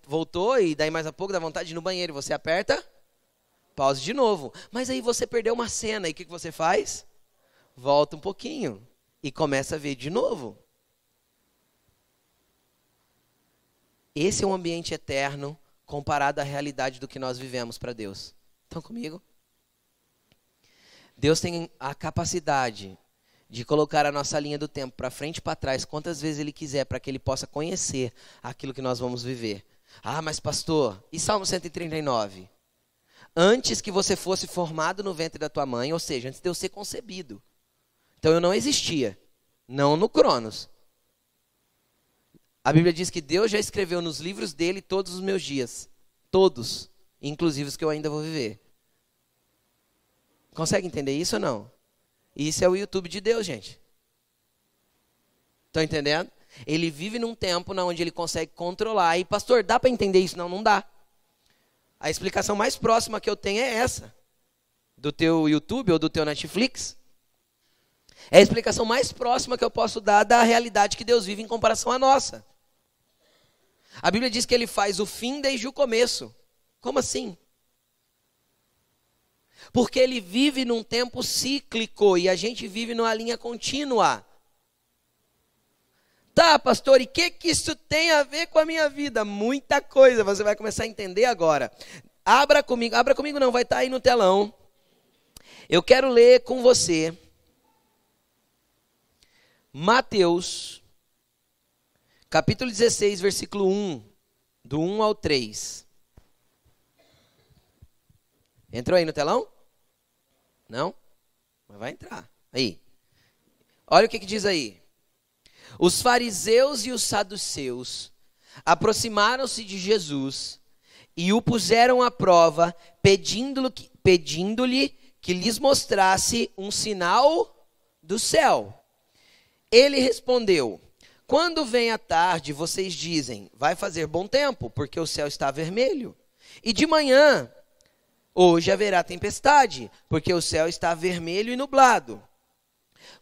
voltou e daí mais a pouco dá vontade de ir no banheiro. Você aperta, pause de novo. Mas aí você perdeu uma cena e o que, que você faz? Volta um pouquinho e começa a ver de novo. Esse é um ambiente eterno comparado à realidade do que nós vivemos para Deus. Estão comigo? Deus tem a capacidade de colocar a nossa linha do tempo para frente e para trás quantas vezes ele quiser para que ele possa conhecer aquilo que nós vamos viver. Ah, mas pastor, e Salmo 139? Antes que você fosse formado no ventre da tua mãe, ou seja, antes de eu ser concebido. Então eu não existia, não no Cronos. A Bíblia diz que Deus já escreveu nos livros dele todos os meus dias, todos, inclusive os que eu ainda vou viver. Consegue entender isso ou não? Isso é o YouTube de Deus, gente. Estão entendendo? Ele vive num tempo onde ele consegue controlar. E, pastor, dá para entender isso? Não, não dá. A explicação mais próxima que eu tenho é essa. Do teu YouTube ou do teu Netflix. É a explicação mais próxima que eu posso dar da realidade que Deus vive em comparação à nossa. A Bíblia diz que ele faz o fim desde o começo. Como assim? Porque ele vive num tempo cíclico e a gente vive numa linha contínua. Tá, pastor, e o que, que isso tem a ver com a minha vida? Muita coisa, você vai começar a entender agora. Abra comigo, abra comigo não, vai estar tá aí no telão. Eu quero ler com você Mateus, capítulo 16, versículo 1, do 1 ao 3. Entrou aí no telão? Não? Mas vai entrar. Aí. Olha o que, que diz aí. Os fariseus e os saduceus aproximaram-se de Jesus e o puseram à prova, pedindo-lhe pedindo que lhes mostrasse um sinal do céu. Ele respondeu: Quando vem a tarde, vocês dizem, vai fazer bom tempo, porque o céu está vermelho. E de manhã, Hoje haverá tempestade, porque o céu está vermelho e nublado.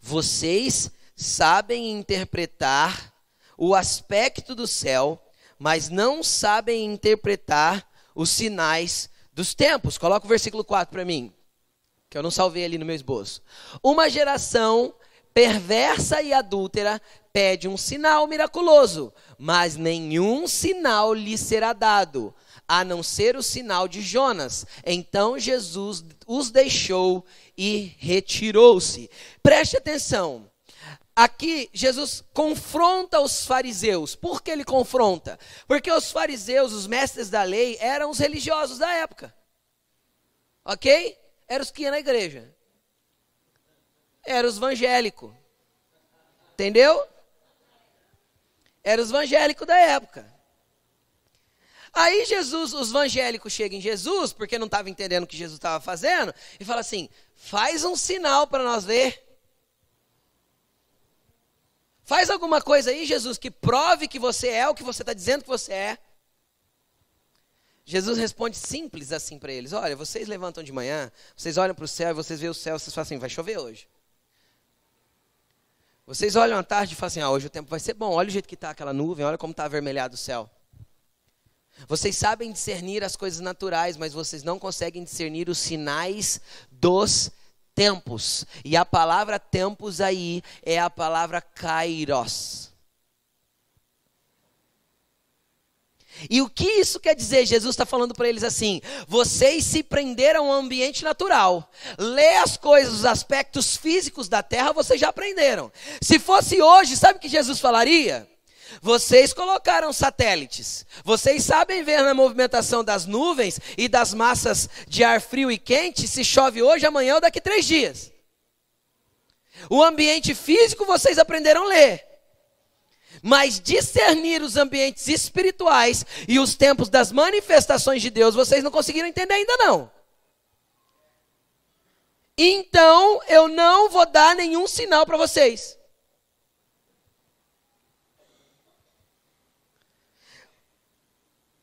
Vocês sabem interpretar o aspecto do céu, mas não sabem interpretar os sinais dos tempos. Coloca o versículo 4 para mim, que eu não salvei ali no meu esboço. Uma geração perversa e adúltera pede um sinal miraculoso, mas nenhum sinal lhe será dado a não ser o sinal de Jonas. Então Jesus os deixou e retirou-se. Preste atenção. Aqui Jesus confronta os fariseus. Por que ele confronta? Porque os fariseus, os mestres da lei, eram os religiosos da época. Ok? Eram os que iam na igreja. Eram os evangélicos. Entendeu? Eram os evangélicos da época. Aí Jesus, os evangélicos chegam em Jesus, porque não estavam entendendo o que Jesus estava fazendo, e fala assim: faz um sinal para nós ver. Faz alguma coisa aí, Jesus, que prove que você é o que você está dizendo que você é. Jesus responde simples assim para eles: Olha, vocês levantam de manhã, vocês olham para o céu e vocês veem o céu, vocês falam assim: vai chover hoje. Vocês olham à tarde e falam assim: ah, hoje o tempo vai ser bom, olha o jeito que está aquela nuvem, olha como está avermelhado o céu. Vocês sabem discernir as coisas naturais, mas vocês não conseguem discernir os sinais dos tempos. E a palavra tempos aí é a palavra kairos. E o que isso quer dizer? Jesus está falando para eles assim: vocês se prenderam ao ambiente natural. Lê as coisas, os aspectos físicos da terra, vocês já aprenderam. Se fosse hoje, sabe o que Jesus falaria? Vocês colocaram satélites. Vocês sabem ver na movimentação das nuvens e das massas de ar frio e quente se chove hoje, amanhã ou daqui três dias. O ambiente físico vocês aprenderam a ler. Mas discernir os ambientes espirituais e os tempos das manifestações de Deus, vocês não conseguiram entender ainda não. Então, eu não vou dar nenhum sinal para vocês.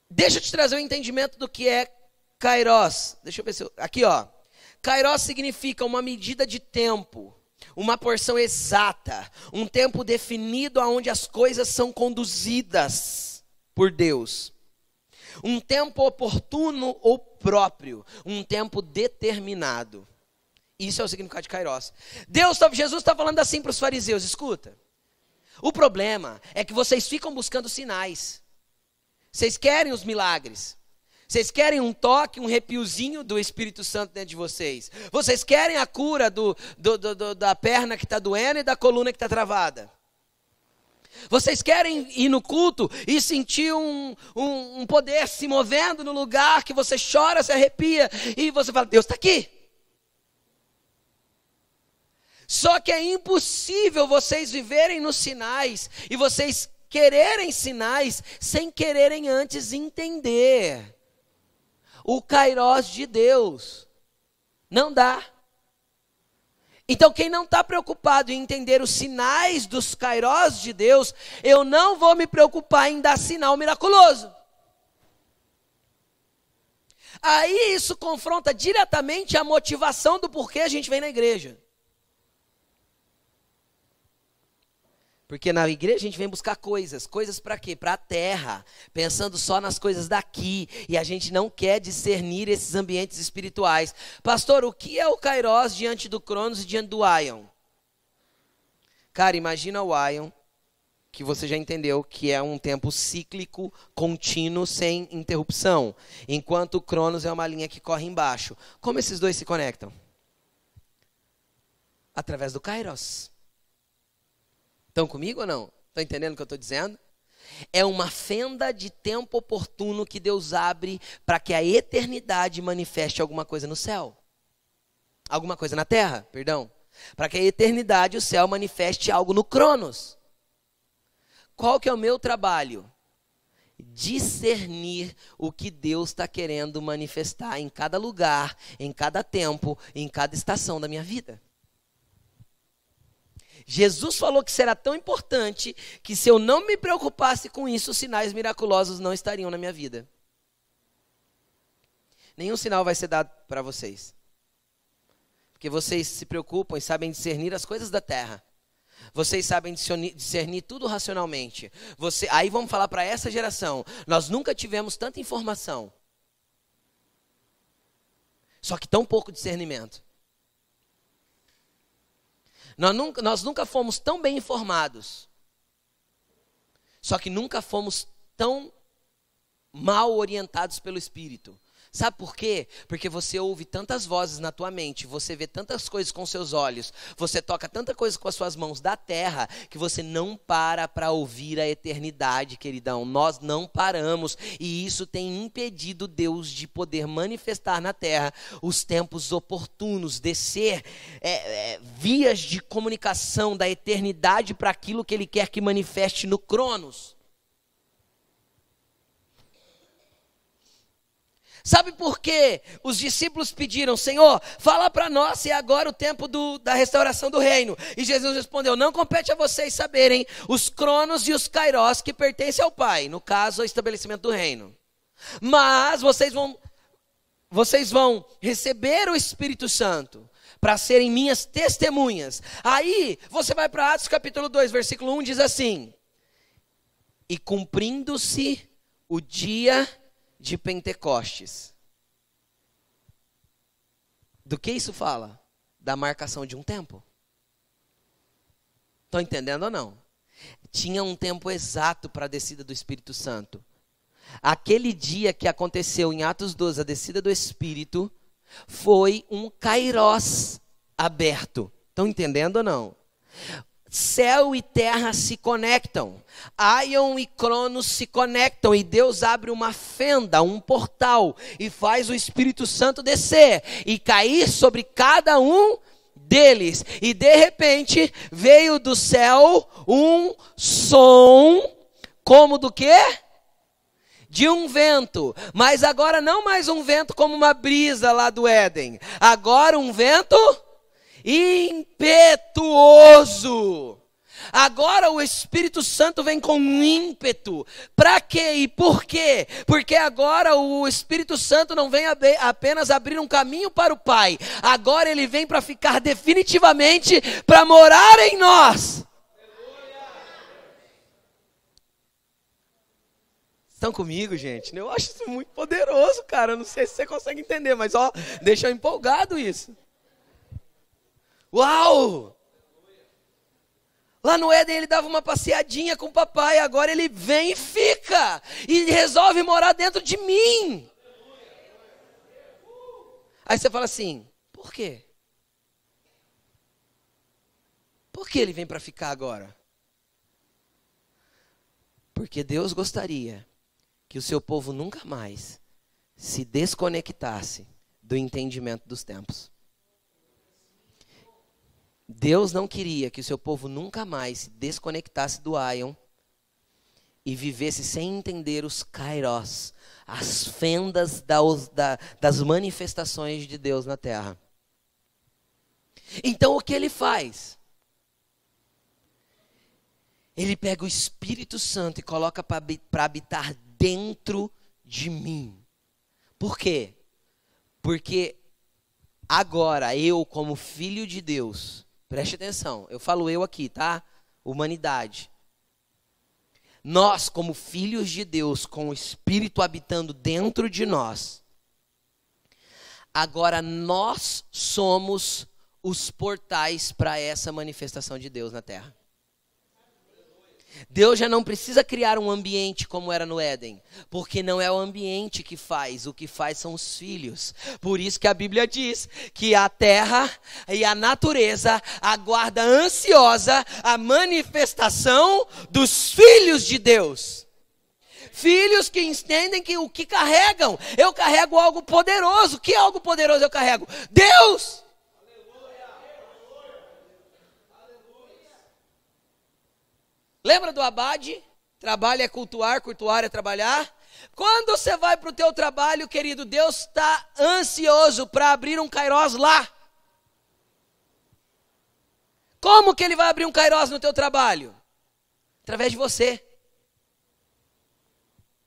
Deixa eu te trazer um entendimento do que é kairos. Deixa eu ver se eu, aqui, ó. Kairos significa uma medida de tempo uma porção exata, um tempo definido aonde as coisas são conduzidas por Deus. Um tempo oportuno ou próprio, um tempo determinado. Isso é o significado de Kairos. Deus, tá, Jesus está falando assim para os fariseus: escuta. O problema é que vocês ficam buscando sinais. Vocês querem os milagres. Vocês querem um toque, um repiozinho do Espírito Santo dentro de vocês? Vocês querem a cura do, do, do, da perna que está doendo e da coluna que está travada? Vocês querem ir no culto e sentir um, um, um, poder se movendo no lugar que você chora, se arrepia e você fala: Deus está aqui. Só que é impossível vocês viverem nos sinais e vocês quererem sinais sem quererem antes entender o kairós de Deus. Não dá. Então, quem não está preocupado em entender os sinais dos kairós de Deus, eu não vou me preocupar em dar sinal miraculoso. Aí isso confronta diretamente a motivação do porquê a gente vem na igreja. Porque na igreja a gente vem buscar coisas. Coisas para quê? Para a terra. Pensando só nas coisas daqui. E a gente não quer discernir esses ambientes espirituais. Pastor, o que é o Kairos diante do Cronos e diante do Ion? Cara, imagina o Ion, que você já entendeu que é um tempo cíclico, contínuo, sem interrupção. Enquanto o Cronos é uma linha que corre embaixo. Como esses dois se conectam? Através do Kairos. Estão comigo ou não? Estão entendendo o que eu estou dizendo? É uma fenda de tempo oportuno que Deus abre para que a eternidade manifeste alguma coisa no céu. Alguma coisa na terra, perdão. Para que a eternidade, o céu, manifeste algo no Cronos. Qual que é o meu trabalho? Discernir o que Deus está querendo manifestar em cada lugar, em cada tempo, em cada estação da minha vida. Jesus falou que será tão importante que se eu não me preocupasse com isso, sinais miraculosos não estariam na minha vida. Nenhum sinal vai ser dado para vocês. Porque vocês se preocupam e sabem discernir as coisas da terra. Vocês sabem discernir, discernir tudo racionalmente. Você, aí vamos falar para essa geração. Nós nunca tivemos tanta informação. Só que tão pouco discernimento. Nós nunca, nós nunca fomos tão bem informados. Só que nunca fomos tão mal orientados pelo Espírito. Sabe por quê? Porque você ouve tantas vozes na tua mente, você vê tantas coisas com seus olhos, você toca tanta coisa com as suas mãos da terra, que você não para para ouvir a eternidade, queridão. Nós não paramos e isso tem impedido Deus de poder manifestar na terra os tempos oportunos, descer é, é, vias de comunicação da eternidade para aquilo que Ele quer que manifeste no Cronos. Sabe por quê? Os discípulos pediram, Senhor, fala para nós se é agora o tempo do, da restauração do reino. E Jesus respondeu: Não compete a vocês saberem os cronos e os kairós que pertencem ao Pai, no caso, ao estabelecimento do reino. Mas vocês vão, vocês vão receber o Espírito Santo para serem minhas testemunhas. Aí você vai para Atos capítulo 2, versículo 1, diz assim: E cumprindo-se o dia de Pentecostes. Do que isso fala? Da marcação de um tempo. Estão entendendo ou não? Tinha um tempo exato para a descida do Espírito Santo. Aquele dia que aconteceu em Atos 12, a descida do Espírito, foi um kairós aberto. Estão entendendo ou não? Céu e terra se conectam. Aion e Cronos se conectam e Deus abre uma fenda, um portal e faz o Espírito Santo descer e cair sobre cada um deles. E de repente veio do céu um som como do quê? De um vento, mas agora não mais um vento como uma brisa lá do Éden, agora um vento impetuoso. Agora o Espírito Santo vem com ímpeto. Para quê e por quê? Porque agora o Espírito Santo não vem apenas abrir um caminho para o Pai. Agora ele vem para ficar definitivamente para morar em nós. Estão comigo, gente? Eu acho isso muito poderoso, cara. Eu não sei se você consegue entender, mas ó, deixa eu empolgado isso. Uau! Lá no Éden ele dava uma passeadinha com o papai, agora ele vem e fica, e resolve morar dentro de mim. Aí você fala assim: por quê? Por que ele vem para ficar agora? Porque Deus gostaria que o seu povo nunca mais se desconectasse do entendimento dos tempos. Deus não queria que o seu povo nunca mais se desconectasse do Aion e vivesse sem entender os kairos, as fendas da, da, das manifestações de Deus na terra. Então o que ele faz? Ele pega o Espírito Santo e coloca para habitar dentro de mim. Por quê? Porque agora eu, como filho de Deus, Preste atenção, eu falo eu aqui, tá? Humanidade. Nós, como filhos de Deus, com o Espírito habitando dentro de nós, agora nós somos os portais para essa manifestação de Deus na terra. Deus já não precisa criar um ambiente como era no Éden, porque não é o ambiente que faz, o que faz são os filhos. Por isso que a Bíblia diz que a terra e a natureza aguarda ansiosa a manifestação dos filhos de Deus. Filhos que entendem que o que carregam, eu carrego algo poderoso. Que algo poderoso eu carrego? Deus! Lembra do abade? Trabalho é cultuar, cultuar é trabalhar. Quando você vai para o teu trabalho, querido, Deus está ansioso para abrir um kairós lá. Como que ele vai abrir um kairós no teu trabalho? Através de você.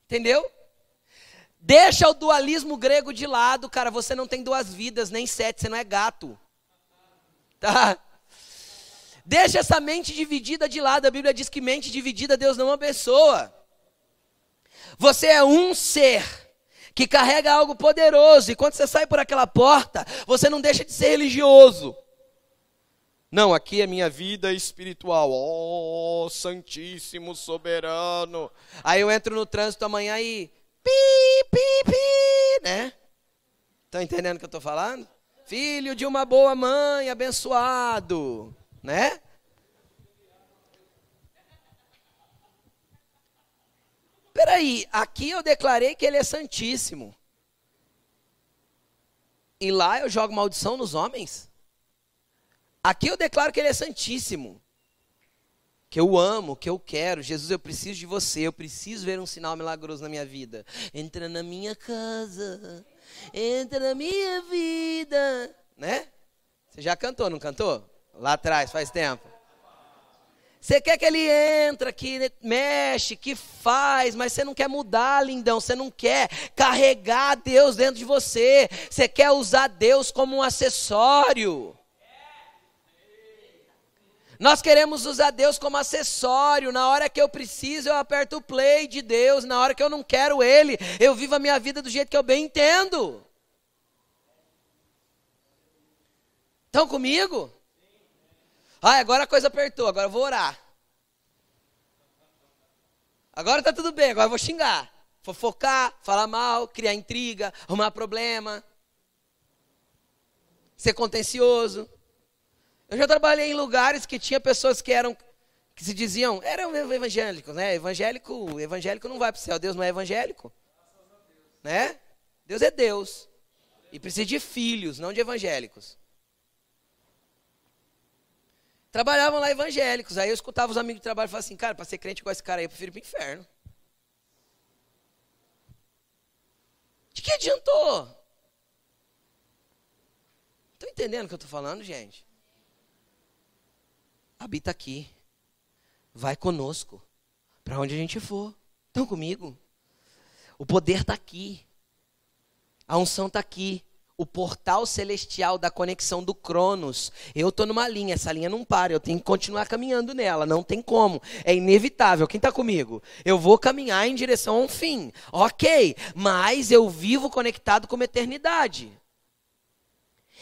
Entendeu? Deixa o dualismo grego de lado, cara. Você não tem duas vidas, nem sete, você não é gato. Tá? Deixa essa mente dividida de lado. A Bíblia diz que mente dividida Deus não abençoa. Você é um ser que carrega algo poderoso. E quando você sai por aquela porta, você não deixa de ser religioso. Não, aqui é minha vida espiritual. Oh, Santíssimo Soberano. Aí eu entro no trânsito amanhã e. Pi, pi, pi, né? Estão entendendo o que eu estou falando? Filho de uma boa mãe, abençoado né? Peraí, aqui eu declarei que ele é santíssimo. E lá eu jogo maldição nos homens? Aqui eu declaro que ele é santíssimo. Que eu amo, que eu quero. Jesus, eu preciso de você. Eu preciso ver um sinal milagroso na minha vida. Entra na minha casa. Entra na minha vida. Né? Você já cantou, não cantou? Lá atrás, faz tempo. Você quer que ele entra, que mexe, que faz, mas você não quer mudar, lindão. Você não quer carregar Deus dentro de você. Você quer usar Deus como um acessório. Nós queremos usar Deus como acessório. Na hora que eu preciso, eu aperto o play de Deus. Na hora que eu não quero Ele, eu vivo a minha vida do jeito que eu bem entendo. Estão comigo? Ah, agora a coisa apertou, agora eu vou orar. Agora está tudo bem, agora eu vou xingar. fofocar, falar mal, criar intriga, arrumar problema, ser contencioso. Eu já trabalhei em lugares que tinha pessoas que eram que se diziam, eram evangélicos, né? Evangélico, evangélico não vai para o céu, Deus não é evangélico. Né? Deus é Deus. E precisa de filhos, não de evangélicos. Trabalhavam lá evangélicos. Aí eu escutava os amigos de trabalho falava assim, cara, para ser crente igual esse cara aí, eu prefiro ir para o inferno. De que adiantou? Estão entendendo o que eu estou falando, gente? Habita aqui. Vai conosco. Para onde a gente for. Estão comigo? O poder está aqui. A unção está aqui o portal celestial da conexão do Cronos. Eu estou numa linha, essa linha não para, eu tenho que continuar caminhando nela, não tem como. É inevitável. Quem está comigo? Eu vou caminhar em direção a um fim. Ok, mas eu vivo conectado com a eternidade.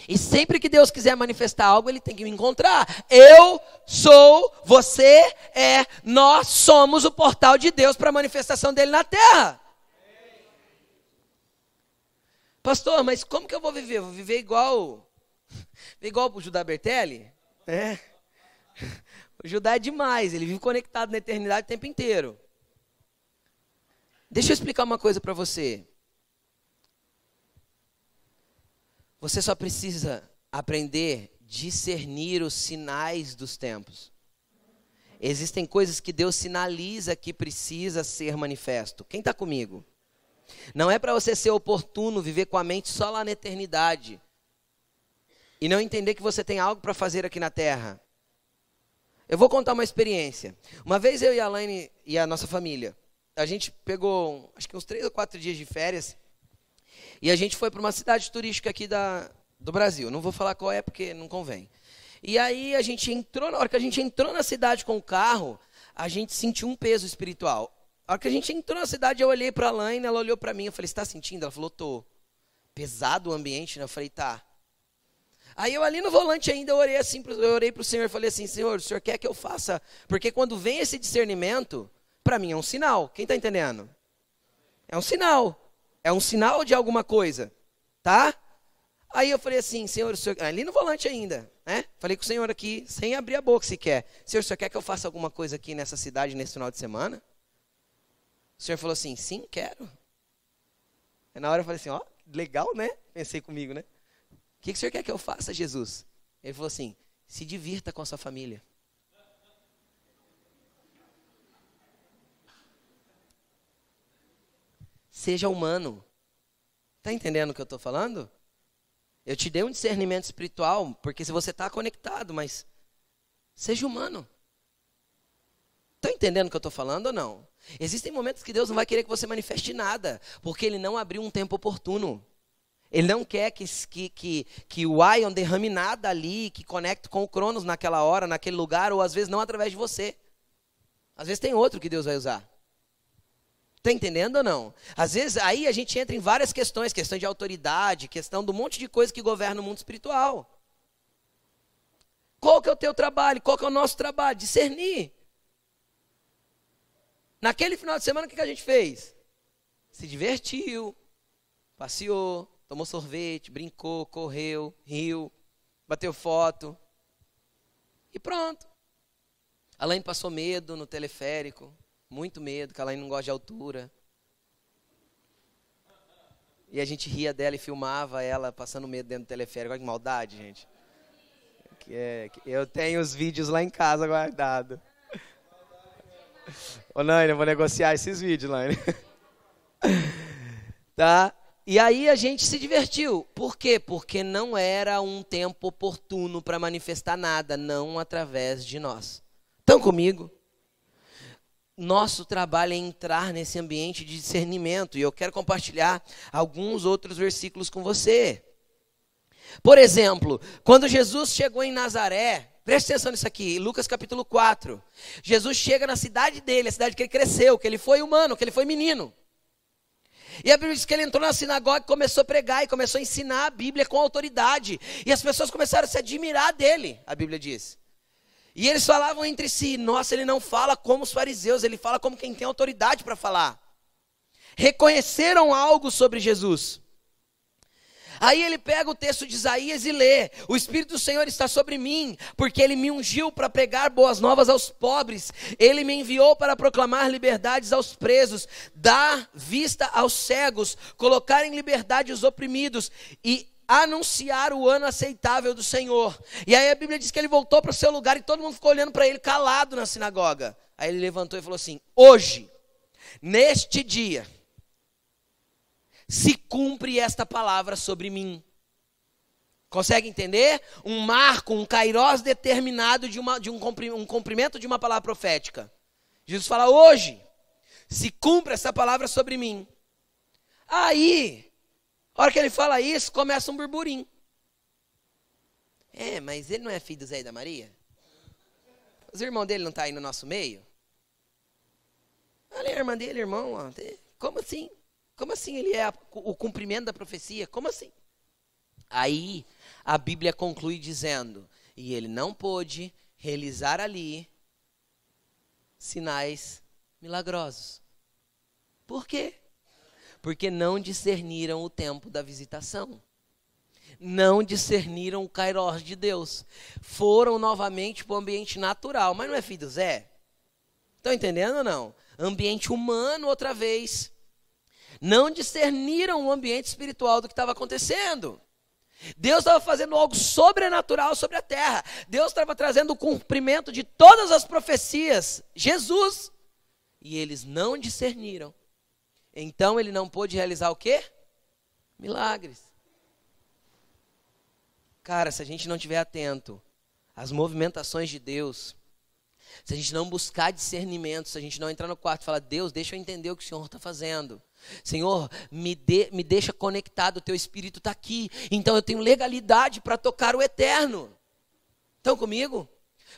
E sempre que Deus quiser manifestar algo, Ele tem que me encontrar. Eu sou, você é, nós somos o portal de Deus para a manifestação dele na terra. Pastor, mas como que eu vou viver? Vou viver igual igual o Judá Bertelli? É. O Judá é demais, ele vive conectado na eternidade o tempo inteiro. Deixa eu explicar uma coisa para você. Você só precisa aprender a discernir os sinais dos tempos. Existem coisas que Deus sinaliza que precisa ser manifesto. Quem está comigo? Não é para você ser oportuno, viver com a mente só lá na eternidade. E não entender que você tem algo para fazer aqui na terra. Eu vou contar uma experiência. Uma vez eu e a Laine e a nossa família, a gente pegou, acho que uns três ou quatro dias de férias, e a gente foi para uma cidade turística aqui da, do Brasil. Não vou falar qual é porque não convém. E aí a gente entrou, na hora que a gente entrou na cidade com o carro, a gente sentiu um peso espiritual. A hora que a gente entrou na cidade, eu olhei para a Laine, ela olhou para mim, eu falei, está sentindo? Ela falou, tô. Pesado o ambiente, né? Eu falei, tá. Aí eu ali no volante ainda, eu orei assim, eu orei para o Senhor, falei assim, Senhor, o Senhor quer que eu faça? Porque quando vem esse discernimento, para mim é um sinal. Quem está entendendo? É um sinal. É um sinal de alguma coisa, tá? Aí eu falei assim, Senhor, o Senhor, ali no volante ainda, né? Falei com o Senhor aqui, sem abrir a boca sequer. Senhor, o Senhor quer que eu faça alguma coisa aqui nessa cidade nesse final de semana? O senhor falou assim: sim, quero. E na hora eu falei assim: ó, legal, né? Pensei comigo, né? O que, que o senhor quer que eu faça, Jesus? Ele falou assim: se divirta com a sua família. Seja humano. Está entendendo o que eu estou falando? Eu te dei um discernimento espiritual, porque se você está conectado, mas seja humano. Estão entendendo o que eu estou falando ou não? Existem momentos que Deus não vai querer que você manifeste nada, porque Ele não abriu um tempo oportuno. Ele não quer que, que, que, que o Ion derrame nada ali, que conecte com o Cronos naquela hora, naquele lugar, ou às vezes não através de você. Às vezes tem outro que Deus vai usar. Está entendendo ou não? Às vezes aí a gente entra em várias questões, questão de autoridade, questão do monte de coisa que governa o mundo espiritual. Qual que é o teu trabalho? Qual que é o nosso trabalho? Discernir. Naquele final de semana, o que a gente fez? Se divertiu, passeou, tomou sorvete, brincou, correu, riu, bateu foto. E pronto. A Laine passou medo no teleférico, muito medo, que a Laine não gosta de altura. E a gente ria dela e filmava ela passando medo dentro do teleférico. Olha que maldade, gente. É, eu tenho os vídeos lá em casa guardados. Ô, Naine, eu vou negociar esses vídeos, Naine. tá? E aí a gente se divertiu. Por quê? Porque não era um tempo oportuno para manifestar nada, não através de nós. Estão comigo? Nosso trabalho é entrar nesse ambiente de discernimento. E eu quero compartilhar alguns outros versículos com você. Por exemplo, quando Jesus chegou em Nazaré, Preste atenção nisso aqui, Lucas capítulo 4. Jesus chega na cidade dele, a cidade que ele cresceu, que ele foi humano, que ele foi menino. E a Bíblia diz que ele entrou na sinagoga e começou a pregar e começou a ensinar a Bíblia com autoridade. E as pessoas começaram a se admirar dele, a Bíblia diz. E eles falavam entre si: Nossa, ele não fala como os fariseus, ele fala como quem tem autoridade para falar. reconheceram algo sobre Jesus. Aí ele pega o texto de Isaías e lê: O Espírito do Senhor está sobre mim, porque ele me ungiu para pregar boas novas aos pobres, ele me enviou para proclamar liberdades aos presos, dar vista aos cegos, colocar em liberdade os oprimidos e anunciar o ano aceitável do Senhor. E aí a Bíblia diz que ele voltou para o seu lugar e todo mundo ficou olhando para ele calado na sinagoga. Aí ele levantou e falou assim: Hoje, neste dia, se cumpre esta palavra sobre mim. Consegue entender? Um marco, um kairós determinado de, uma, de um, um cumprimento de uma palavra profética. Jesus fala: hoje, se cumpre essa palavra sobre mim. Aí, a hora que ele fala isso, começa um burburinho. É, mas ele não é filho do Zé e da Maria? Os irmãos dele não estão tá aí no nosso meio? Olha a irmã dele, irmão. Ó. Como assim? Como assim ele é o cumprimento da profecia? Como assim? Aí a Bíblia conclui dizendo: e ele não pôde realizar ali sinais milagrosos. Por quê? Porque não discerniram o tempo da visitação. Não discerniram o Kairos de Deus. Foram novamente para o ambiente natural. Mas não é filho do Zé? Estão entendendo ou não? Ambiente humano outra vez não discerniram o ambiente espiritual do que estava acontecendo. Deus estava fazendo algo sobrenatural sobre a terra. Deus estava trazendo o cumprimento de todas as profecias. Jesus. E eles não discerniram. Então ele não pôde realizar o quê? Milagres. Cara, se a gente não estiver atento às movimentações de Deus, se a gente não buscar discernimento, se a gente não entrar no quarto e falar, Deus, deixa eu entender o que o Senhor está fazendo. Senhor, me, de, me deixa conectado, o teu Espírito está aqui. Então eu tenho legalidade para tocar o eterno. Estão comigo?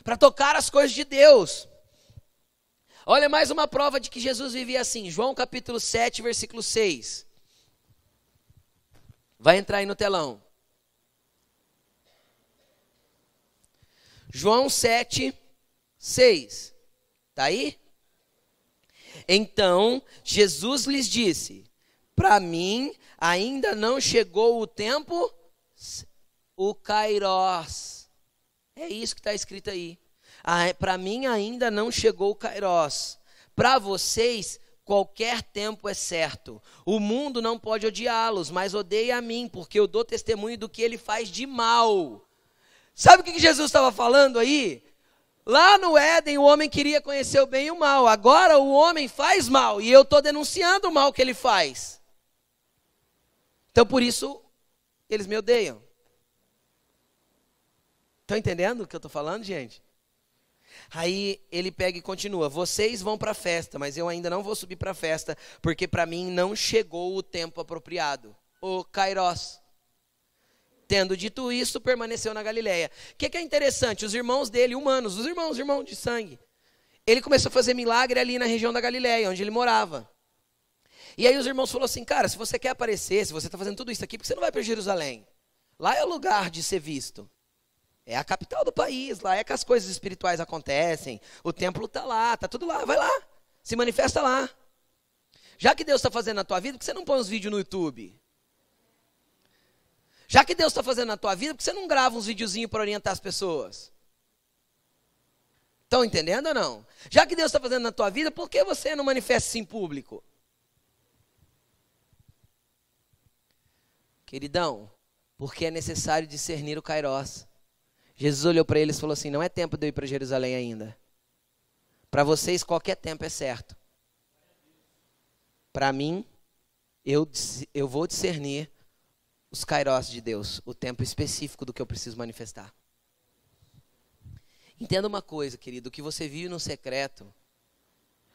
Para tocar as coisas de Deus. Olha mais uma prova de que Jesus vivia assim. João capítulo 7, versículo 6. Vai entrar aí no telão. João 7, 6. Está aí? Então Jesus lhes disse: Para mim ainda não chegou o tempo, o Kairós. É isso que está escrito aí. Ah, Para mim ainda não chegou o Kairós. Para vocês, qualquer tempo é certo. O mundo não pode odiá-los, mas odeia a mim, porque eu dou testemunho do que ele faz de mal. Sabe o que Jesus estava falando aí? Lá no Éden, o homem queria conhecer o bem e o mal. Agora o homem faz mal e eu estou denunciando o mal que ele faz. Então por isso eles me odeiam. Estão entendendo o que eu estou falando, gente? Aí ele pega e continua: Vocês vão para a festa, mas eu ainda não vou subir para a festa, porque para mim não chegou o tempo apropriado. O Kairos. Tendo dito isso, permaneceu na Galiléia. O que, que, é interessante? Os irmãos dele, humanos, os irmãos, irmãos de sangue. Ele começou a fazer milagre ali na região da Galiléia, onde ele morava. E aí os irmãos falaram assim, cara, se você quer aparecer, se você está fazendo tudo isso aqui, por que você não vai para Jerusalém? Lá é o lugar de ser visto. É a capital do país, lá é que as coisas espirituais acontecem. O templo está lá, está tudo lá, vai lá. Se manifesta lá. Já que Deus está fazendo na tua vida, por que você não põe os vídeos no YouTube? Já que Deus está fazendo na tua vida, por que você não grava uns videozinhos para orientar as pessoas? Estão entendendo ou não? Já que Deus está fazendo na tua vida, por que você não manifesta isso em público? Queridão, porque é necessário discernir o Kairos. Jesus olhou para eles e falou assim: Não é tempo de eu ir para Jerusalém ainda. Para vocês, qualquer tempo é certo. Para mim, eu, eu vou discernir os kairos de Deus, o tempo específico do que eu preciso manifestar. Entenda uma coisa, querido, o que você vive no secreto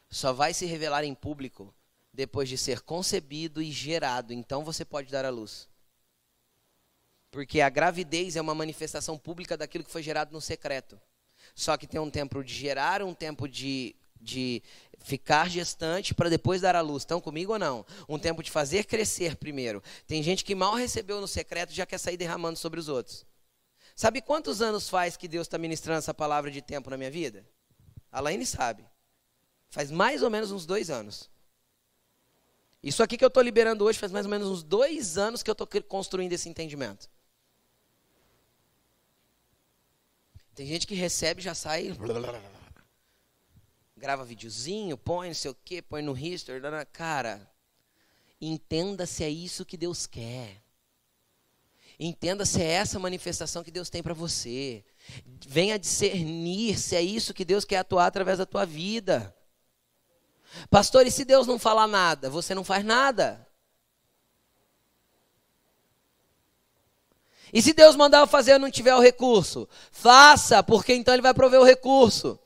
só vai se revelar em público depois de ser concebido e gerado, então você pode dar à luz. Porque a gravidez é uma manifestação pública daquilo que foi gerado no secreto. Só que tem um tempo de gerar, um tempo de, de ficar gestante para depois dar à luz. Estão comigo ou não? Um tempo de fazer crescer primeiro. Tem gente que mal recebeu no secreto já quer sair derramando sobre os outros. Sabe quantos anos faz que Deus está ministrando essa palavra de tempo na minha vida? A Laine sabe. Faz mais ou menos uns dois anos. Isso aqui que eu estou liberando hoje faz mais ou menos uns dois anos que eu estou construindo esse entendimento. Tem gente que recebe e já sai. Grava videozinho, põe não sei o que, põe no history. Cara, entenda se é isso que Deus quer. Entenda se é essa manifestação que Deus tem para você. Venha discernir se é isso que Deus quer atuar através da tua vida. Pastor, e se Deus não falar nada? Você não faz nada. E se Deus mandar eu fazer e não tiver o recurso? Faça, porque então Ele vai prover o recurso.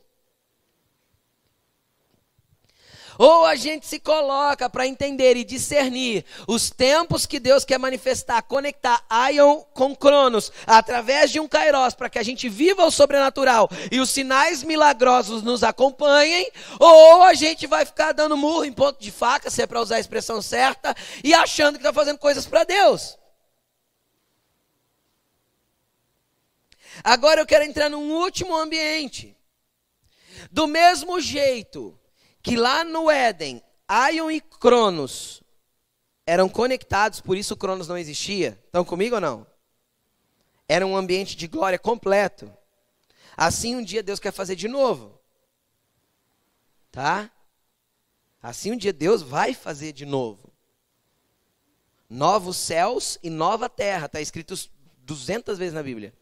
Ou a gente se coloca para entender e discernir os tempos que Deus quer manifestar, conectar Ion com Cronos, através de um Kairos, para que a gente viva o sobrenatural e os sinais milagrosos nos acompanhem, ou a gente vai ficar dando murro em ponto de faca, se é para usar a expressão certa, e achando que está fazendo coisas para Deus. Agora eu quero entrar num último ambiente. Do mesmo jeito que lá no Éden, Aion e Cronos eram conectados, por isso Cronos não existia. Estão comigo ou não? Era um ambiente de glória completo. Assim um dia Deus quer fazer de novo. Tá? Assim um dia Deus vai fazer de novo. Novos céus e nova terra. Está escrito 200 vezes na Bíblia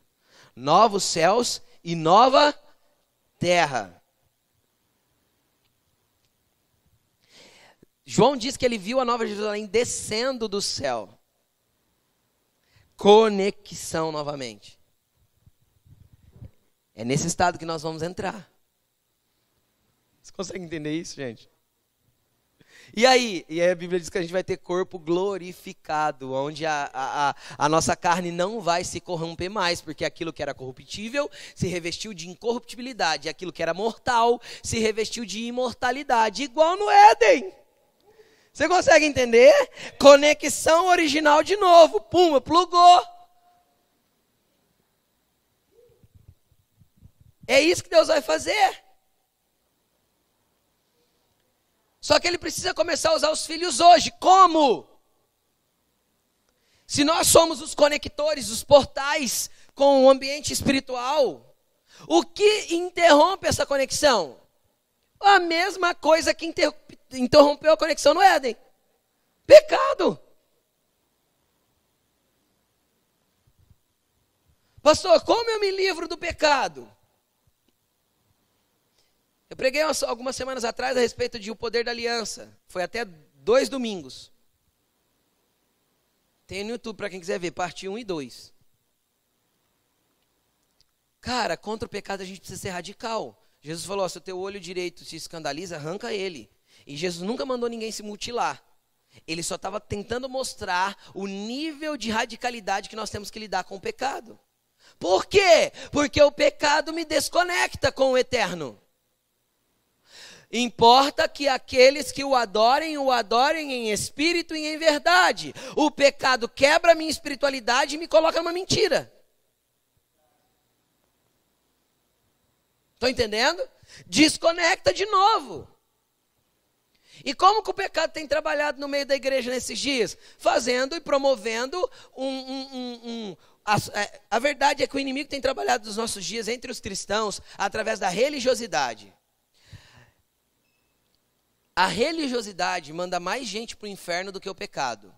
novos céus e nova terra. João diz que ele viu a Nova Jerusalém descendo do céu. Conexão novamente. É nesse estado que nós vamos entrar. Você consegue entender isso, gente? E aí? E aí a Bíblia diz que a gente vai ter corpo glorificado, onde a, a, a, nossa carne não vai se corromper mais, porque aquilo que era corruptível se revestiu de incorruptibilidade, aquilo que era mortal se revestiu de imortalidade, igual no Éden. Você consegue entender? Conexão original de novo, pum, plugou. É isso que Deus vai fazer. Só que ele precisa começar a usar os filhos hoje. Como? Se nós somos os conectores, os portais com o ambiente espiritual, o que interrompe essa conexão? A mesma coisa que inter interrompeu a conexão no Éden: pecado. Pastor, como eu me livro do pecado? Eu preguei algumas semanas atrás a respeito de o poder da aliança. Foi até dois domingos. Tem no YouTube para quem quiser ver, parte 1 e 2. Cara, contra o pecado a gente precisa ser radical. Jesus falou: se o teu olho direito se escandaliza, arranca ele. E Jesus nunca mandou ninguém se mutilar. Ele só estava tentando mostrar o nível de radicalidade que nós temos que lidar com o pecado. Por quê? Porque o pecado me desconecta com o eterno. Importa que aqueles que o adorem, o adorem em espírito e em verdade. O pecado quebra a minha espiritualidade e me coloca numa mentira. Estão entendendo? Desconecta de novo. E como que o pecado tem trabalhado no meio da igreja nesses dias? Fazendo e promovendo um. um, um, um a, é, a verdade é que o inimigo tem trabalhado nos nossos dias entre os cristãos através da religiosidade. A religiosidade manda mais gente para o inferno do que o pecado.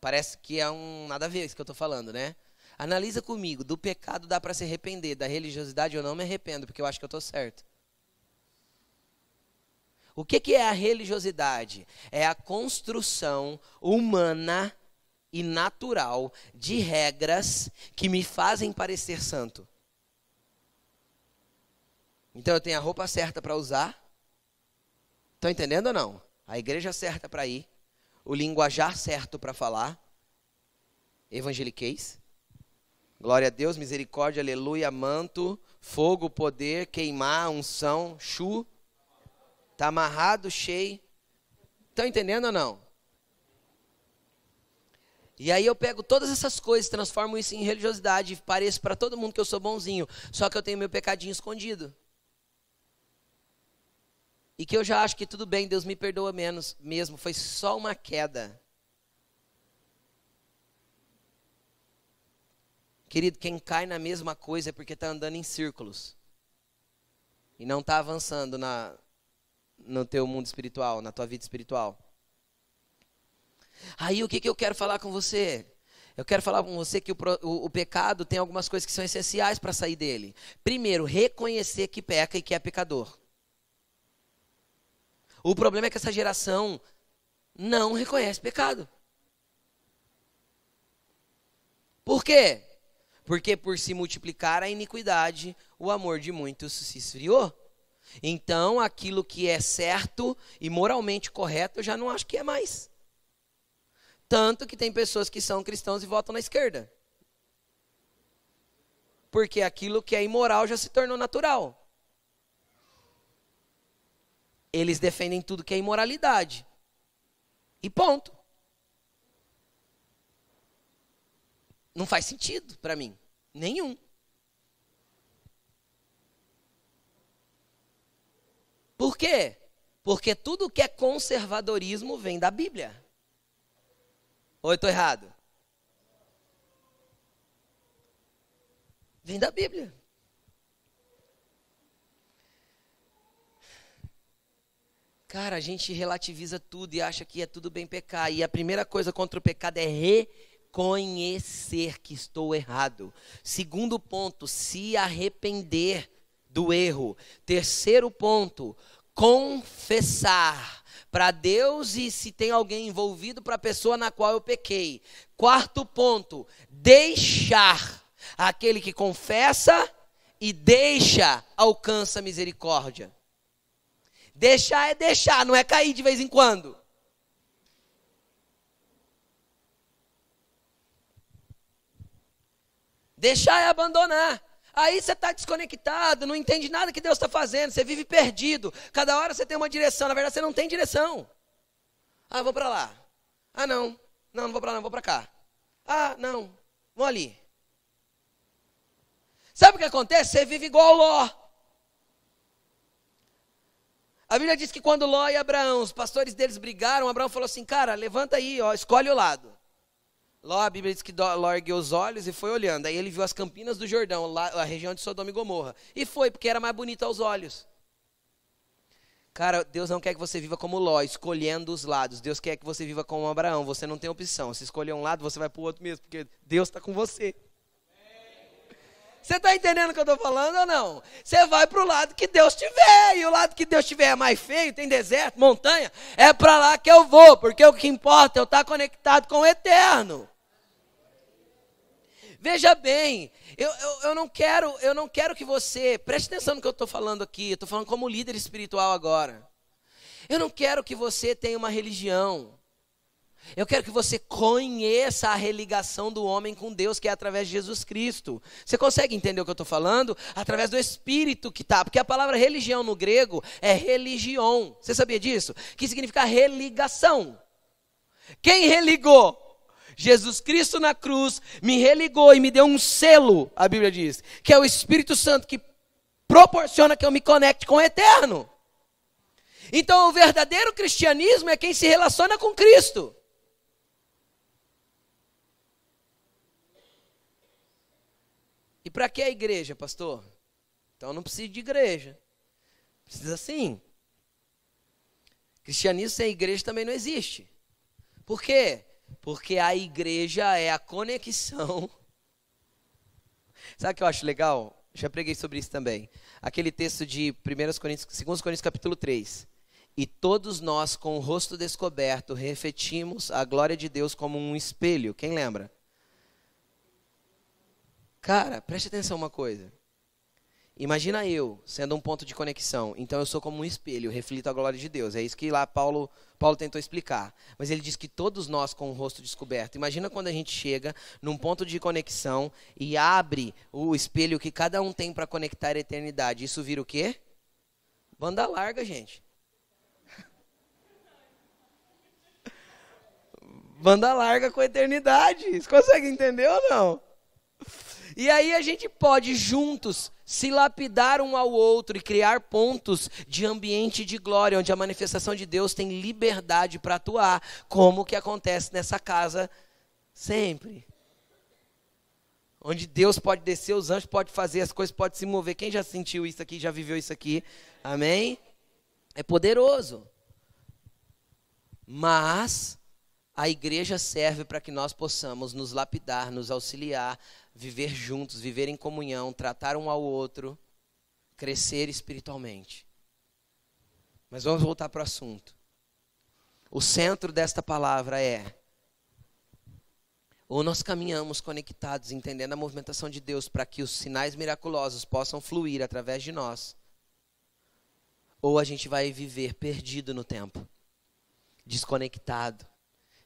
Parece que é um nada a ver isso que eu estou falando, né? Analisa comigo, do pecado dá para se arrepender, da religiosidade eu não me arrependo, porque eu acho que eu estou certo. O que, que é a religiosidade? É a construção humana e natural de regras que me fazem parecer santo. Então eu tenho a roupa certa para usar, Estão entendendo ou não? A igreja certa para ir, o linguajar certo para falar, evangeliqueis. Glória a Deus, misericórdia, aleluia, manto, fogo, poder, queimar, unção, chu. Está amarrado, cheio. Estão entendendo ou não? E aí eu pego todas essas coisas, transformo isso em religiosidade e pareço para todo mundo que eu sou bonzinho. Só que eu tenho meu pecadinho escondido. e que eu já acho que tudo bem, Deus me perdoa menos mesmo, foi só uma queda. Querido, quem cai na mesma coisa é porque está andando em círculos. E não está avançando na, no teu mundo espiritual, na tua vida espiritual. Aí o que, que eu quero falar com você? Eu quero falar com você que o, o, o pecado tem algumas coisas que são essenciais para sair dele. Primeiro, reconhecer que peca e que é pecador. O problema é que essa geração não reconhece pecado. Por quê? Porque por se multiplicar a iniquidade, o amor de muitos se esfriou. Então, aquilo que é certo e moralmente correto, eu já não acho que é mais. Tanto que tem pessoas que são cristãos e votam na esquerda. Porque aquilo que é imoral já se tornou natural. Eles defendem tudo que é imoralidade. E ponto. Não faz sentido para mim. Nenhum. Por quê? Porque tudo que é conservadorismo vem da Bíblia. Ou eu estou errado? Vem da Bíblia. Cara, a gente relativiza tudo e acha que é tudo bem pecar. E a primeira coisa contra o pecado é reconhecer que estou errado. Segundo ponto, se arrepender do erro. Terceiro ponto, confessar para Deus e se tem alguém envolvido para a pessoa na qual eu pequei. Quarto ponto, deixar. Aquele que confessa e deixa alcança misericórdia. Deixar é deixar, não é cair de vez em quando. Deixar é abandonar. Aí você está desconectado, não entende nada que Deus está fazendo, você vive perdido. Cada hora você tem uma direção, na verdade você não tem direção. Ah, vou para lá. Ah, não. Não, não vou para lá, não, vou para cá. Ah, não. Vou ali. Sabe o que acontece? Você vive igual Ló. A Bíblia diz que quando Ló e Abraão, os pastores deles brigaram, Abraão falou assim: Cara, levanta aí, ó, escolhe o lado. Ló, a Bíblia diz que Ló ergueu os olhos e foi olhando. Aí ele viu as campinas do Jordão, lá, a região de Sodoma e Gomorra. E foi, porque era mais bonito aos olhos. Cara, Deus não quer que você viva como Ló, escolhendo os lados. Deus quer que você viva como Abraão. Você não tem opção. Se escolher um lado, você vai para o outro mesmo, porque Deus está com você. Você está entendendo o que eu estou falando ou não? Você vai para o lado que Deus tiver. E o lado que Deus tiver é mais feio, tem deserto, montanha. É para lá que eu vou, porque o que importa é eu estar conectado com o eterno. Veja bem, eu, eu, eu, não quero, eu não quero que você, preste atenção no que eu estou falando aqui, estou falando como líder espiritual agora. Eu não quero que você tenha uma religião. Eu quero que você conheça a religação do homem com Deus, que é através de Jesus Cristo. Você consegue entender o que eu estou falando? Através do Espírito que está. Porque a palavra religião no grego é religião. Você sabia disso? Que significa religação. Quem religou? Jesus Cristo na cruz me religou e me deu um selo, a Bíblia diz, que é o Espírito Santo que proporciona que eu me conecte com o eterno. Então, o verdadeiro cristianismo é quem se relaciona com Cristo. E para que a igreja, pastor? Então não precisa de igreja. Precisa sim. Cristianismo sem igreja também não existe. Por quê? Porque a igreja é a conexão. Sabe o que eu acho legal? Já preguei sobre isso também. Aquele texto de 1 Coríntios, 2 Coríntios capítulo 3. E todos nós, com o rosto descoberto, refletimos a glória de Deus como um espelho. Quem lembra? Cara, preste atenção uma coisa. Imagina eu sendo um ponto de conexão. Então eu sou como um espelho, reflito a glória de Deus. É isso que lá Paulo, Paulo tentou explicar. Mas ele diz que todos nós com o rosto descoberto. Imagina quando a gente chega num ponto de conexão e abre o espelho que cada um tem para conectar a eternidade. Isso vira o quê? Banda larga, gente. Banda larga com a eternidade. Você consegue entender ou não? E aí a gente pode juntos se lapidar um ao outro e criar pontos de ambiente de glória, onde a manifestação de Deus tem liberdade para atuar, como que acontece nessa casa sempre. Onde Deus pode descer, os anjos podem fazer, as coisas podem se mover. Quem já sentiu isso aqui, já viveu isso aqui? Amém? É poderoso. Mas a igreja serve para que nós possamos nos lapidar, nos auxiliar, viver juntos, viver em comunhão, tratar um ao outro, crescer espiritualmente. Mas vamos voltar para o assunto. O centro desta palavra é: ou nós caminhamos conectados, entendendo a movimentação de Deus para que os sinais miraculosos possam fluir através de nós, ou a gente vai viver perdido no tempo, desconectado,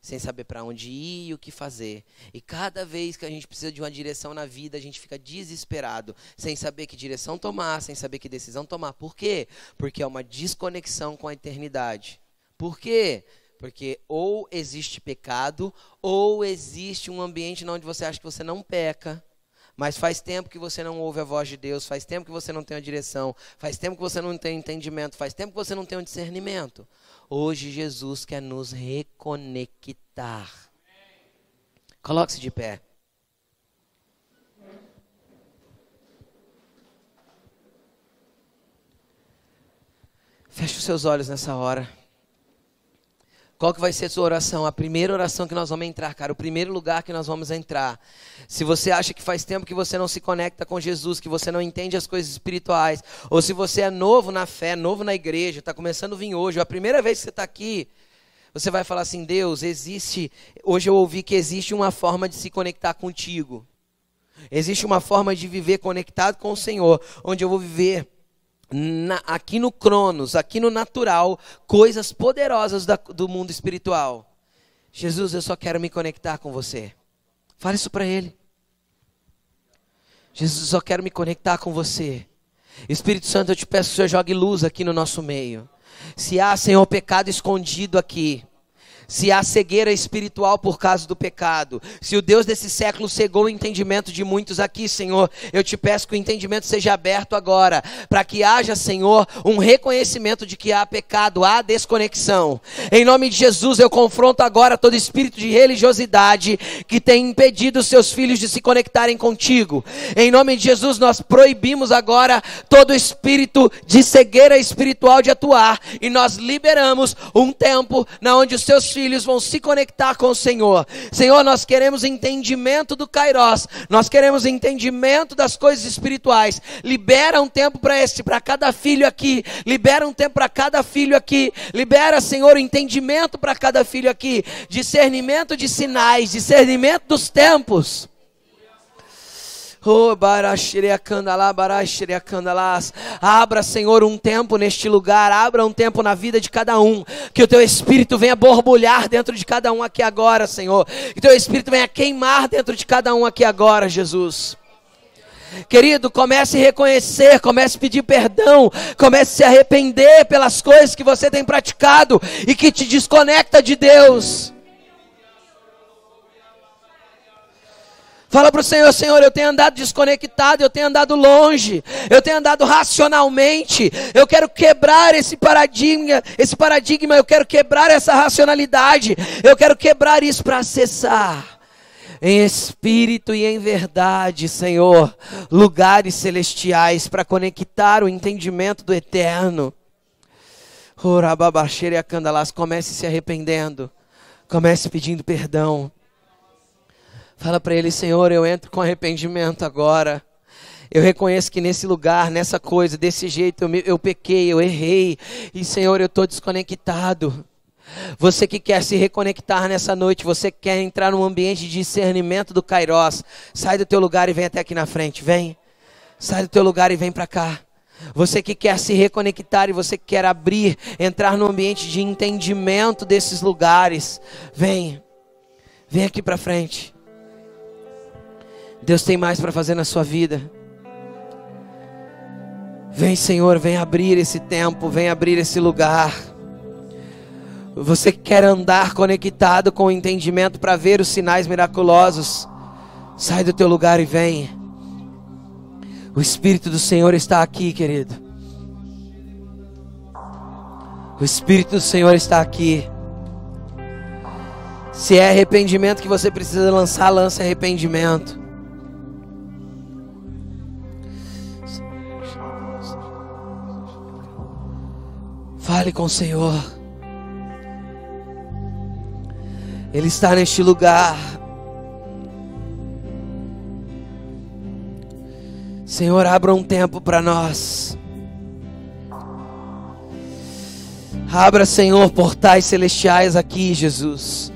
sem saber para onde ir e o que fazer. E cada vez que a gente precisa de uma direção na vida, a gente fica desesperado, sem saber que direção tomar, sem saber que decisão tomar. Por quê? Porque é uma desconexão com a eternidade. Por quê? Porque ou existe pecado, ou existe um ambiente onde você acha que você não peca. Mas faz tempo que você não ouve a voz de Deus, faz tempo que você não tem a direção, faz tempo que você não tem entendimento, faz tempo que você não tem um discernimento. Hoje Jesus quer nos reconectar. Coloque-se de pé. Feche os seus olhos nessa hora. Qual que vai ser a sua oração? A primeira oração que nós vamos entrar, cara. O primeiro lugar que nós vamos entrar. Se você acha que faz tempo que você não se conecta com Jesus, que você não entende as coisas espirituais, ou se você é novo na fé, novo na igreja, está começando a vir hoje, ou a primeira vez que você está aqui, você vai falar assim: Deus, existe. Hoje eu ouvi que existe uma forma de se conectar contigo. Existe uma forma de viver conectado com o Senhor, onde eu vou viver na, aqui no Cronos, aqui no natural, coisas poderosas da, do mundo espiritual. Jesus, eu só quero me conectar com você. Fale isso para ele. Jesus, eu só quero me conectar com você. Espírito Santo, eu te peço que o Senhor jogue luz aqui no nosso meio. Se há, Senhor, pecado escondido aqui, se há cegueira espiritual por causa do pecado, se o Deus desse século cegou o entendimento de muitos aqui, Senhor, eu te peço que o entendimento seja aberto agora, para que haja, Senhor, um reconhecimento de que há pecado, há desconexão. Em nome de Jesus, eu confronto agora todo espírito de religiosidade que tem impedido seus filhos de se conectarem contigo. Em nome de Jesus, nós proibimos agora todo espírito de cegueira espiritual de atuar e nós liberamos um tempo na onde os seus filhos filhos vão se conectar com o Senhor. Senhor, nós queremos entendimento do Kairos, nós queremos entendimento das coisas espirituais. Libera um tempo para este, para cada filho aqui. Libera um tempo para cada filho aqui. Libera, Senhor, o entendimento para cada filho aqui, discernimento de sinais, discernimento dos tempos. Oh, Abra, Senhor, um tempo neste lugar. Abra um tempo na vida de cada um. Que o teu espírito venha borbulhar dentro de cada um aqui agora, Senhor. Que o teu espírito venha queimar dentro de cada um aqui agora, Jesus. Querido, comece a reconhecer, comece a pedir perdão, comece a se arrepender pelas coisas que você tem praticado e que te desconecta de Deus. Fala para o Senhor, Senhor, eu tenho andado desconectado, eu tenho andado longe, eu tenho andado racionalmente. Eu quero quebrar esse paradigma, esse paradigma, eu quero quebrar essa racionalidade. Eu quero quebrar isso para acessar em espírito e em verdade, Senhor, lugares celestiais para conectar o entendimento do eterno. Urababaxeira e a Candalas, comece se arrependendo, comece pedindo perdão. Fala para ele, Senhor, eu entro com arrependimento agora. Eu reconheço que nesse lugar, nessa coisa, desse jeito, eu, me, eu pequei, eu errei. E, Senhor, eu estou desconectado. Você que quer se reconectar nessa noite, você quer entrar num ambiente de discernimento do Kairos, sai do teu lugar e vem até aqui na frente, vem. Sai do teu lugar e vem para cá. Você que quer se reconectar e você que quer abrir, entrar num ambiente de entendimento desses lugares, vem. Vem aqui para frente. Deus tem mais para fazer na sua vida. Vem, Senhor, vem abrir esse tempo, vem abrir esse lugar. Você quer andar conectado com o entendimento para ver os sinais miraculosos? Sai do teu lugar e vem. O Espírito do Senhor está aqui, querido. O Espírito do Senhor está aqui. Se é arrependimento que você precisa lançar, lance arrependimento. Fale com o Senhor. Ele está neste lugar. Senhor, abra um tempo para nós. Abra, Senhor, portais celestiais aqui, Jesus.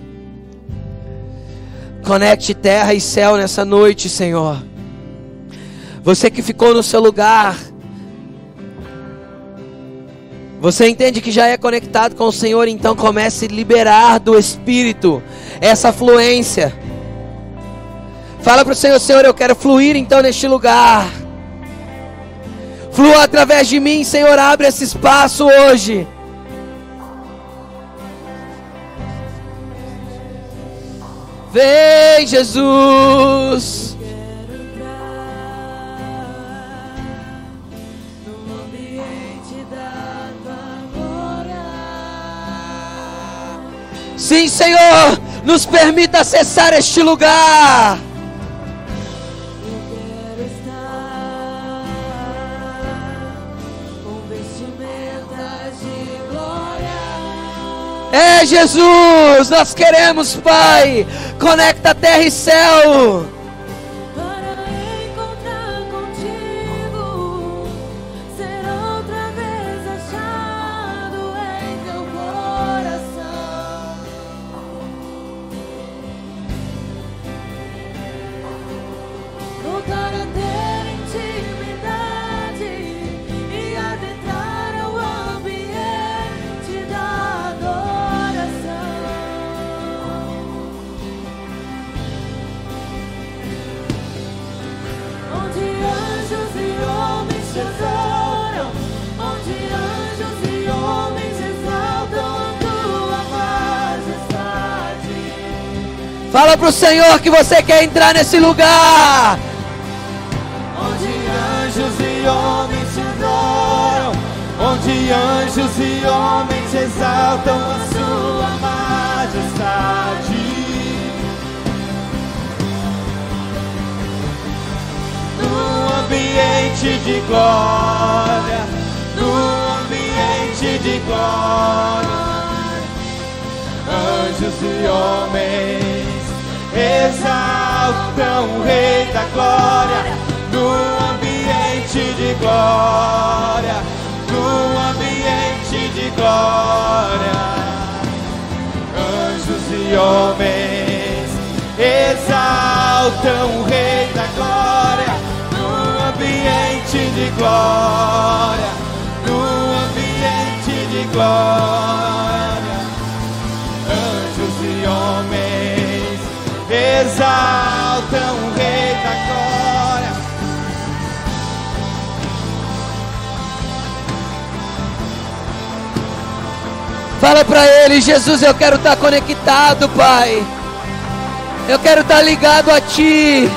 Conecte terra e céu nessa noite, Senhor. Você que ficou no seu lugar, você entende que já é conectado com o Senhor, então comece a liberar do Espírito essa fluência. Fala para o Senhor, Senhor, eu quero fluir então neste lugar. Flua através de mim, Senhor, abre esse espaço hoje. Vem, Jesus. Sim, Senhor, nos permita acessar este lugar. É Jesus, nós queremos, Pai. Conecta terra e céu. Fala pro Senhor que você quer entrar nesse lugar. Onde anjos e homens te adoram, onde anjos e homens exaltam a sua majestade. No ambiente de glória, no ambiente de glória, anjos e homens exaltam o Rei da Glória no ambiente de glória, no ambiente de glória, anjos e homens exaltam o Rei da Glória no ambiente de glória, no ambiente de glória exaltam o Rei da Glória. Fala pra ele, Jesus, eu quero estar conectado, Pai. Eu quero estar ligado a ti.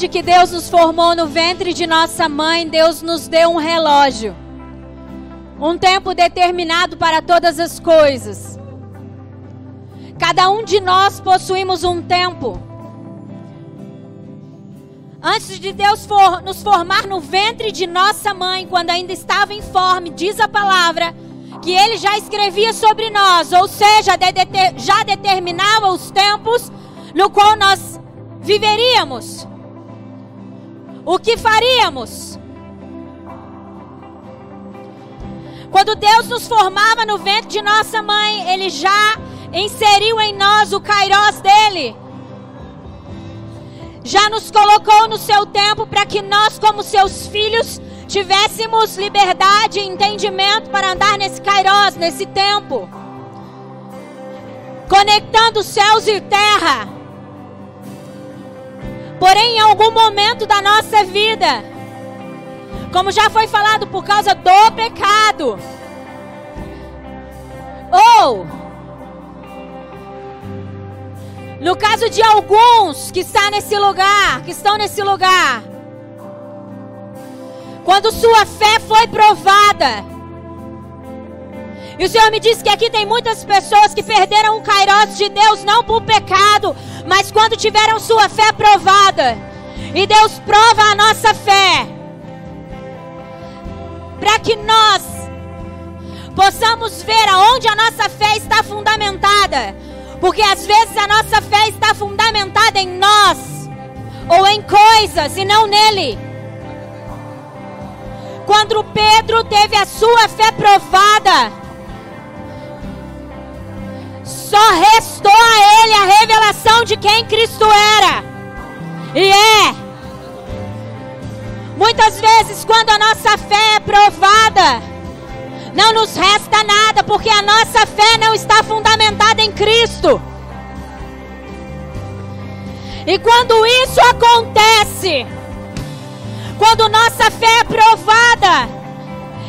Desde que Deus nos formou no ventre de nossa mãe, Deus nos deu um relógio. Um tempo determinado para todas as coisas. Cada um de nós possuímos um tempo. Antes de Deus for, nos formar no ventre de nossa mãe, quando ainda estava informe, diz a palavra, que Ele já escrevia sobre nós, ou seja, de, de, já determinava os tempos no qual nós viveríamos. O que faríamos? Quando Deus nos formava no ventre de nossa mãe, Ele já inseriu em nós o kairós dele. Já nos colocou no seu tempo para que nós, como seus filhos, tivéssemos liberdade e entendimento para andar nesse kairós, nesse tempo. Conectando céus e terra. Porém, em algum momento da nossa vida, como já foi falado, por causa do pecado, ou no caso de alguns que está nesse lugar, que estão nesse lugar, quando sua fé foi provada, e o Senhor me disse que aqui tem muitas pessoas que perderam o Kairos de Deus, não por pecado, mas quando tiveram sua fé provada. E Deus prova a nossa fé. Para que nós possamos ver aonde a nossa fé está fundamentada. Porque às vezes a nossa fé está fundamentada em nós ou em coisas e não nele. Quando Pedro teve a sua fé provada, só restou a ele a revelação de quem Cristo era. E é. Muitas vezes, quando a nossa fé é provada, não nos resta nada, porque a nossa fé não está fundamentada em Cristo. E quando isso acontece, quando nossa fé é provada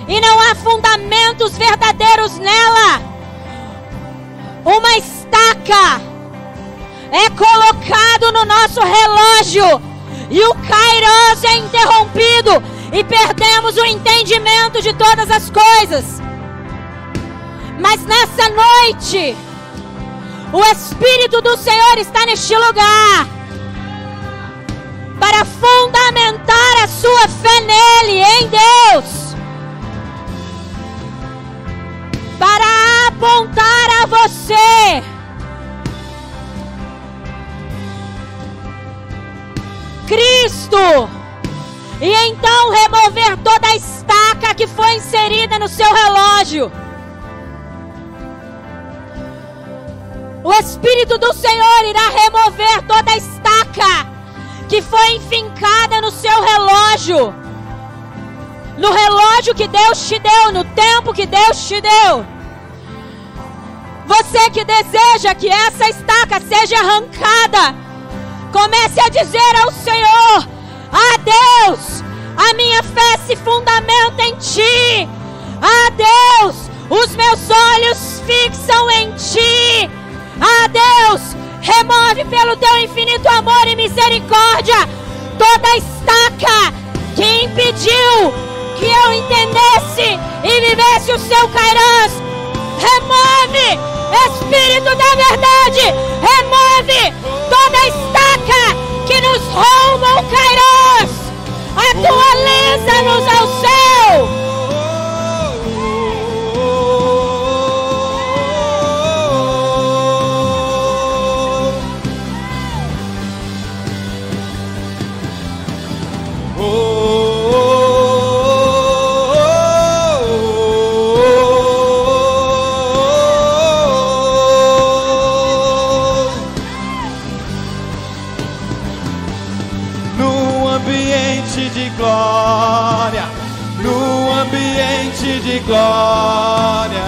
e não há fundamentos verdadeiros nela, uma estaca é colocado no nosso relógio e o Kairos é interrompido e perdemos o entendimento de todas as coisas. Mas nessa noite, o Espírito do Senhor está neste lugar para fundamentar a sua fé nele, em Deus. Para apontar a você. Cristo e então remover toda a estaca que foi inserida no seu relógio. O Espírito do Senhor irá remover toda a estaca que foi enfincada no seu relógio. No relógio que Deus te deu, no tempo que Deus te deu. Você que deseja que essa estaca seja arrancada, comece a dizer ao Senhor: ah, Deus, a minha fé se fundamenta em Ti. Ah, Deus, os meus olhos fixam em Ti. Ah, Deus, remove pelo Teu infinito amor e misericórdia toda estaca que impediu que eu entendesse e vivesse o Seu Cairãs. Remove, Espírito da Verdade, remove toda a estaca que nos roubam, Kairos. Atualiza-nos ao céu. Glória,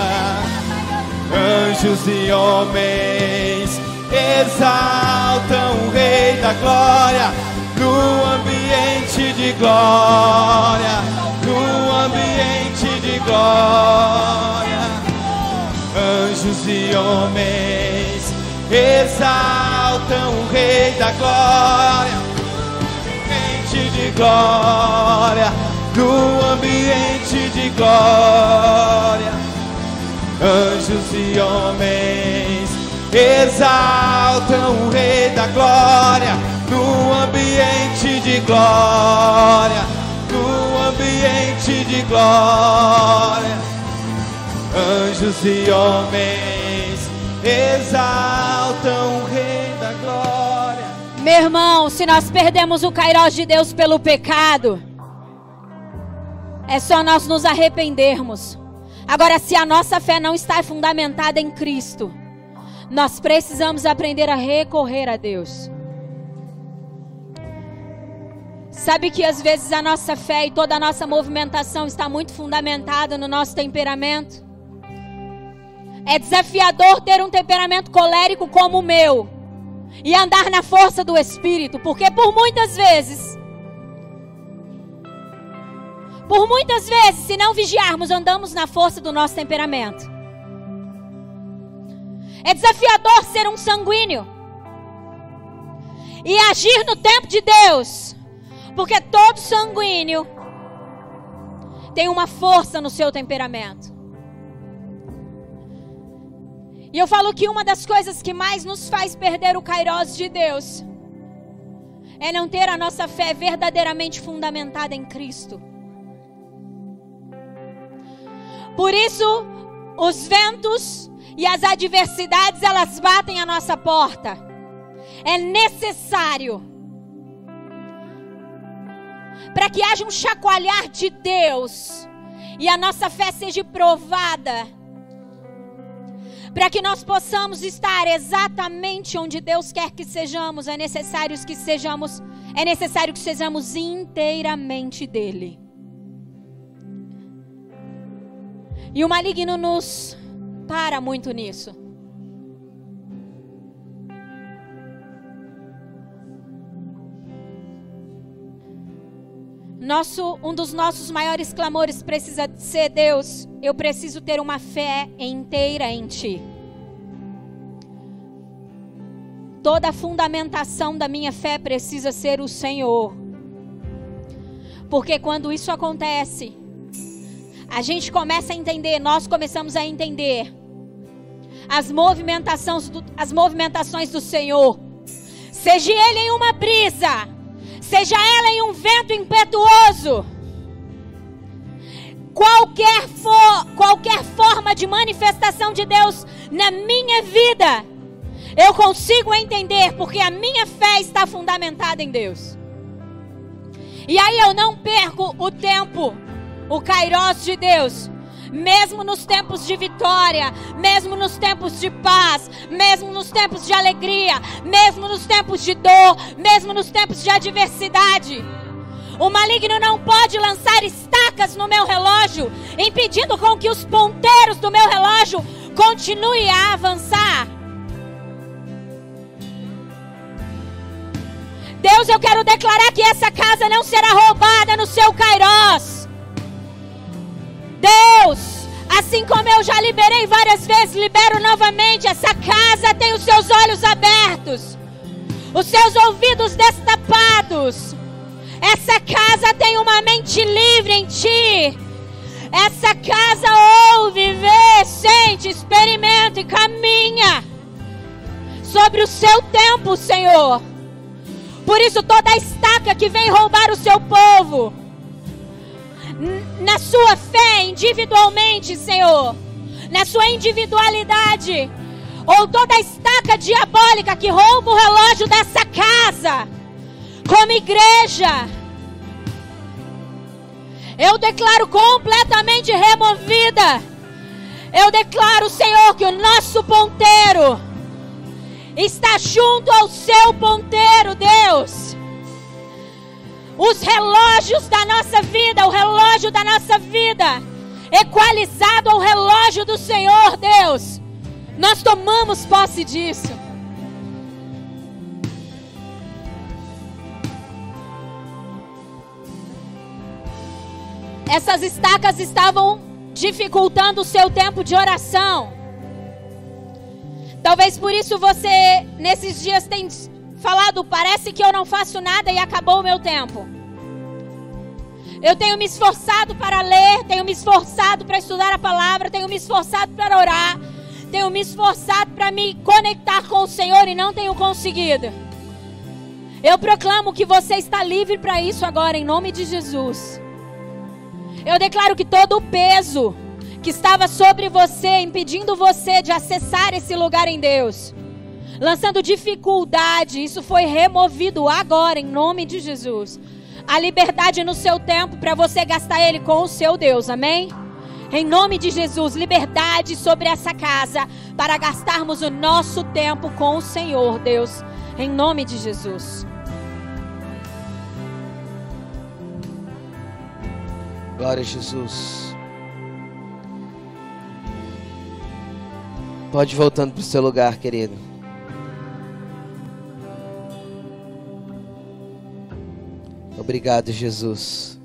anjos e homens exaltam o Rei da glória no ambiente de glória, no ambiente de glória, anjos e homens exaltam o Rei da glória. de glória, no ambiente de glória. Anjos e homens exaltam o Rei da Glória, no ambiente de glória, no ambiente de glória. Anjos e homens exaltam o Rei da Glória. Meu irmão, se nós perdemos o Kairos de Deus pelo pecado, é só nós nos arrependermos. Agora, se a nossa fé não está fundamentada em Cristo, nós precisamos aprender a recorrer a Deus. Sabe que às vezes a nossa fé e toda a nossa movimentação está muito fundamentada no nosso temperamento? É desafiador ter um temperamento colérico como o meu e andar na força do Espírito, porque por muitas vezes, por muitas vezes, se não vigiarmos, andamos na força do nosso temperamento. É desafiador ser um sanguíneo e agir no tempo de Deus, porque todo sanguíneo tem uma força no seu temperamento. E eu falo que uma das coisas que mais nos faz perder o Kairos de Deus é não ter a nossa fé verdadeiramente fundamentada em Cristo. Por isso, os ventos e as adversidades elas batem a nossa porta. É necessário para que haja um chacoalhar de Deus e a nossa fé seja provada para que nós possamos estar exatamente onde Deus quer que sejamos, é necessário que sejamos, é necessário que sejamos inteiramente dele. E o maligno nos para muito nisso. Nosso, um dos nossos maiores clamores precisa ser Deus, eu preciso ter uma fé inteira em Ti. Toda a fundamentação da minha fé precisa ser o Senhor. Porque quando isso acontece, a gente começa a entender, nós começamos a entender as movimentações do, as movimentações do Senhor. Seja ele em uma brisa, seja ela em um vento impetuoso, qualquer, for, qualquer forma de manifestação de Deus na minha vida, eu consigo entender porque a minha fé está fundamentada em Deus. E aí eu não perco o tempo, o kairos de Deus, mesmo nos tempos de vitória, mesmo nos tempos de paz, mesmo nos tempos de alegria, mesmo nos tempos de dor, mesmo nos tempos de adversidade. O maligno não pode lançar estacas no meu relógio, impedindo com que os ponteiros do meu relógio continuem a avançar. Deus, eu quero declarar que essa casa não será roubada no seu Kairos. Deus, assim como eu já liberei várias vezes, libero novamente. Essa casa tem os seus olhos abertos, os seus ouvidos destapados. Essa casa tem uma mente livre em ti. Essa casa ouve, vê, sente, experimenta e caminha sobre o seu tempo, Senhor. Por isso, toda estaca que vem roubar o seu povo, na sua fé individualmente, Senhor, na sua individualidade, ou toda estaca diabólica que rouba o relógio dessa casa, como igreja, eu declaro completamente removida. Eu declaro, Senhor, que o nosso ponteiro está junto ao seu ponteiro, Deus os relógios da nossa vida, o relógio da nossa vida, equalizado ao relógio do Senhor, Deus. Nós tomamos posse disso. Essas estacas estavam dificultando o seu tempo de oração. Talvez por isso você, nesses dias, tem falado, parece que eu não faço nada e acabou o meu tempo. Eu tenho me esforçado para ler, tenho me esforçado para estudar a palavra, tenho me esforçado para orar, tenho me esforçado para me conectar com o Senhor e não tenho conseguido. Eu proclamo que você está livre para isso agora, em nome de Jesus. Eu declaro que todo o peso que estava sobre você, impedindo você de acessar esse lugar em Deus, lançando dificuldade, isso foi removido agora, em nome de Jesus. A liberdade no seu tempo para você gastar ele com o seu Deus, amém? Em nome de Jesus, liberdade sobre essa casa para gastarmos o nosso tempo com o Senhor, Deus. Em nome de Jesus. Glória a Jesus. Pode ir voltando para o seu lugar, querido. Obrigado, Jesus.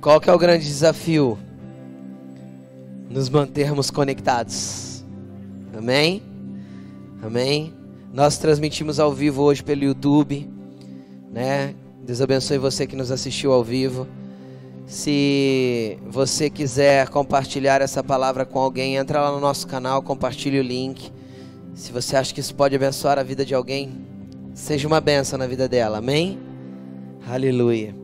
Qual que é o grande desafio? Nos mantermos conectados. Amém? Amém? Nós transmitimos ao vivo hoje pelo YouTube, né? Deus abençoe você que nos assistiu ao vivo. Se você quiser compartilhar essa palavra com alguém, entra lá no nosso canal, compartilhe o link. Se você acha que isso pode abençoar a vida de alguém, seja uma benção na vida dela. Amém? Aleluia.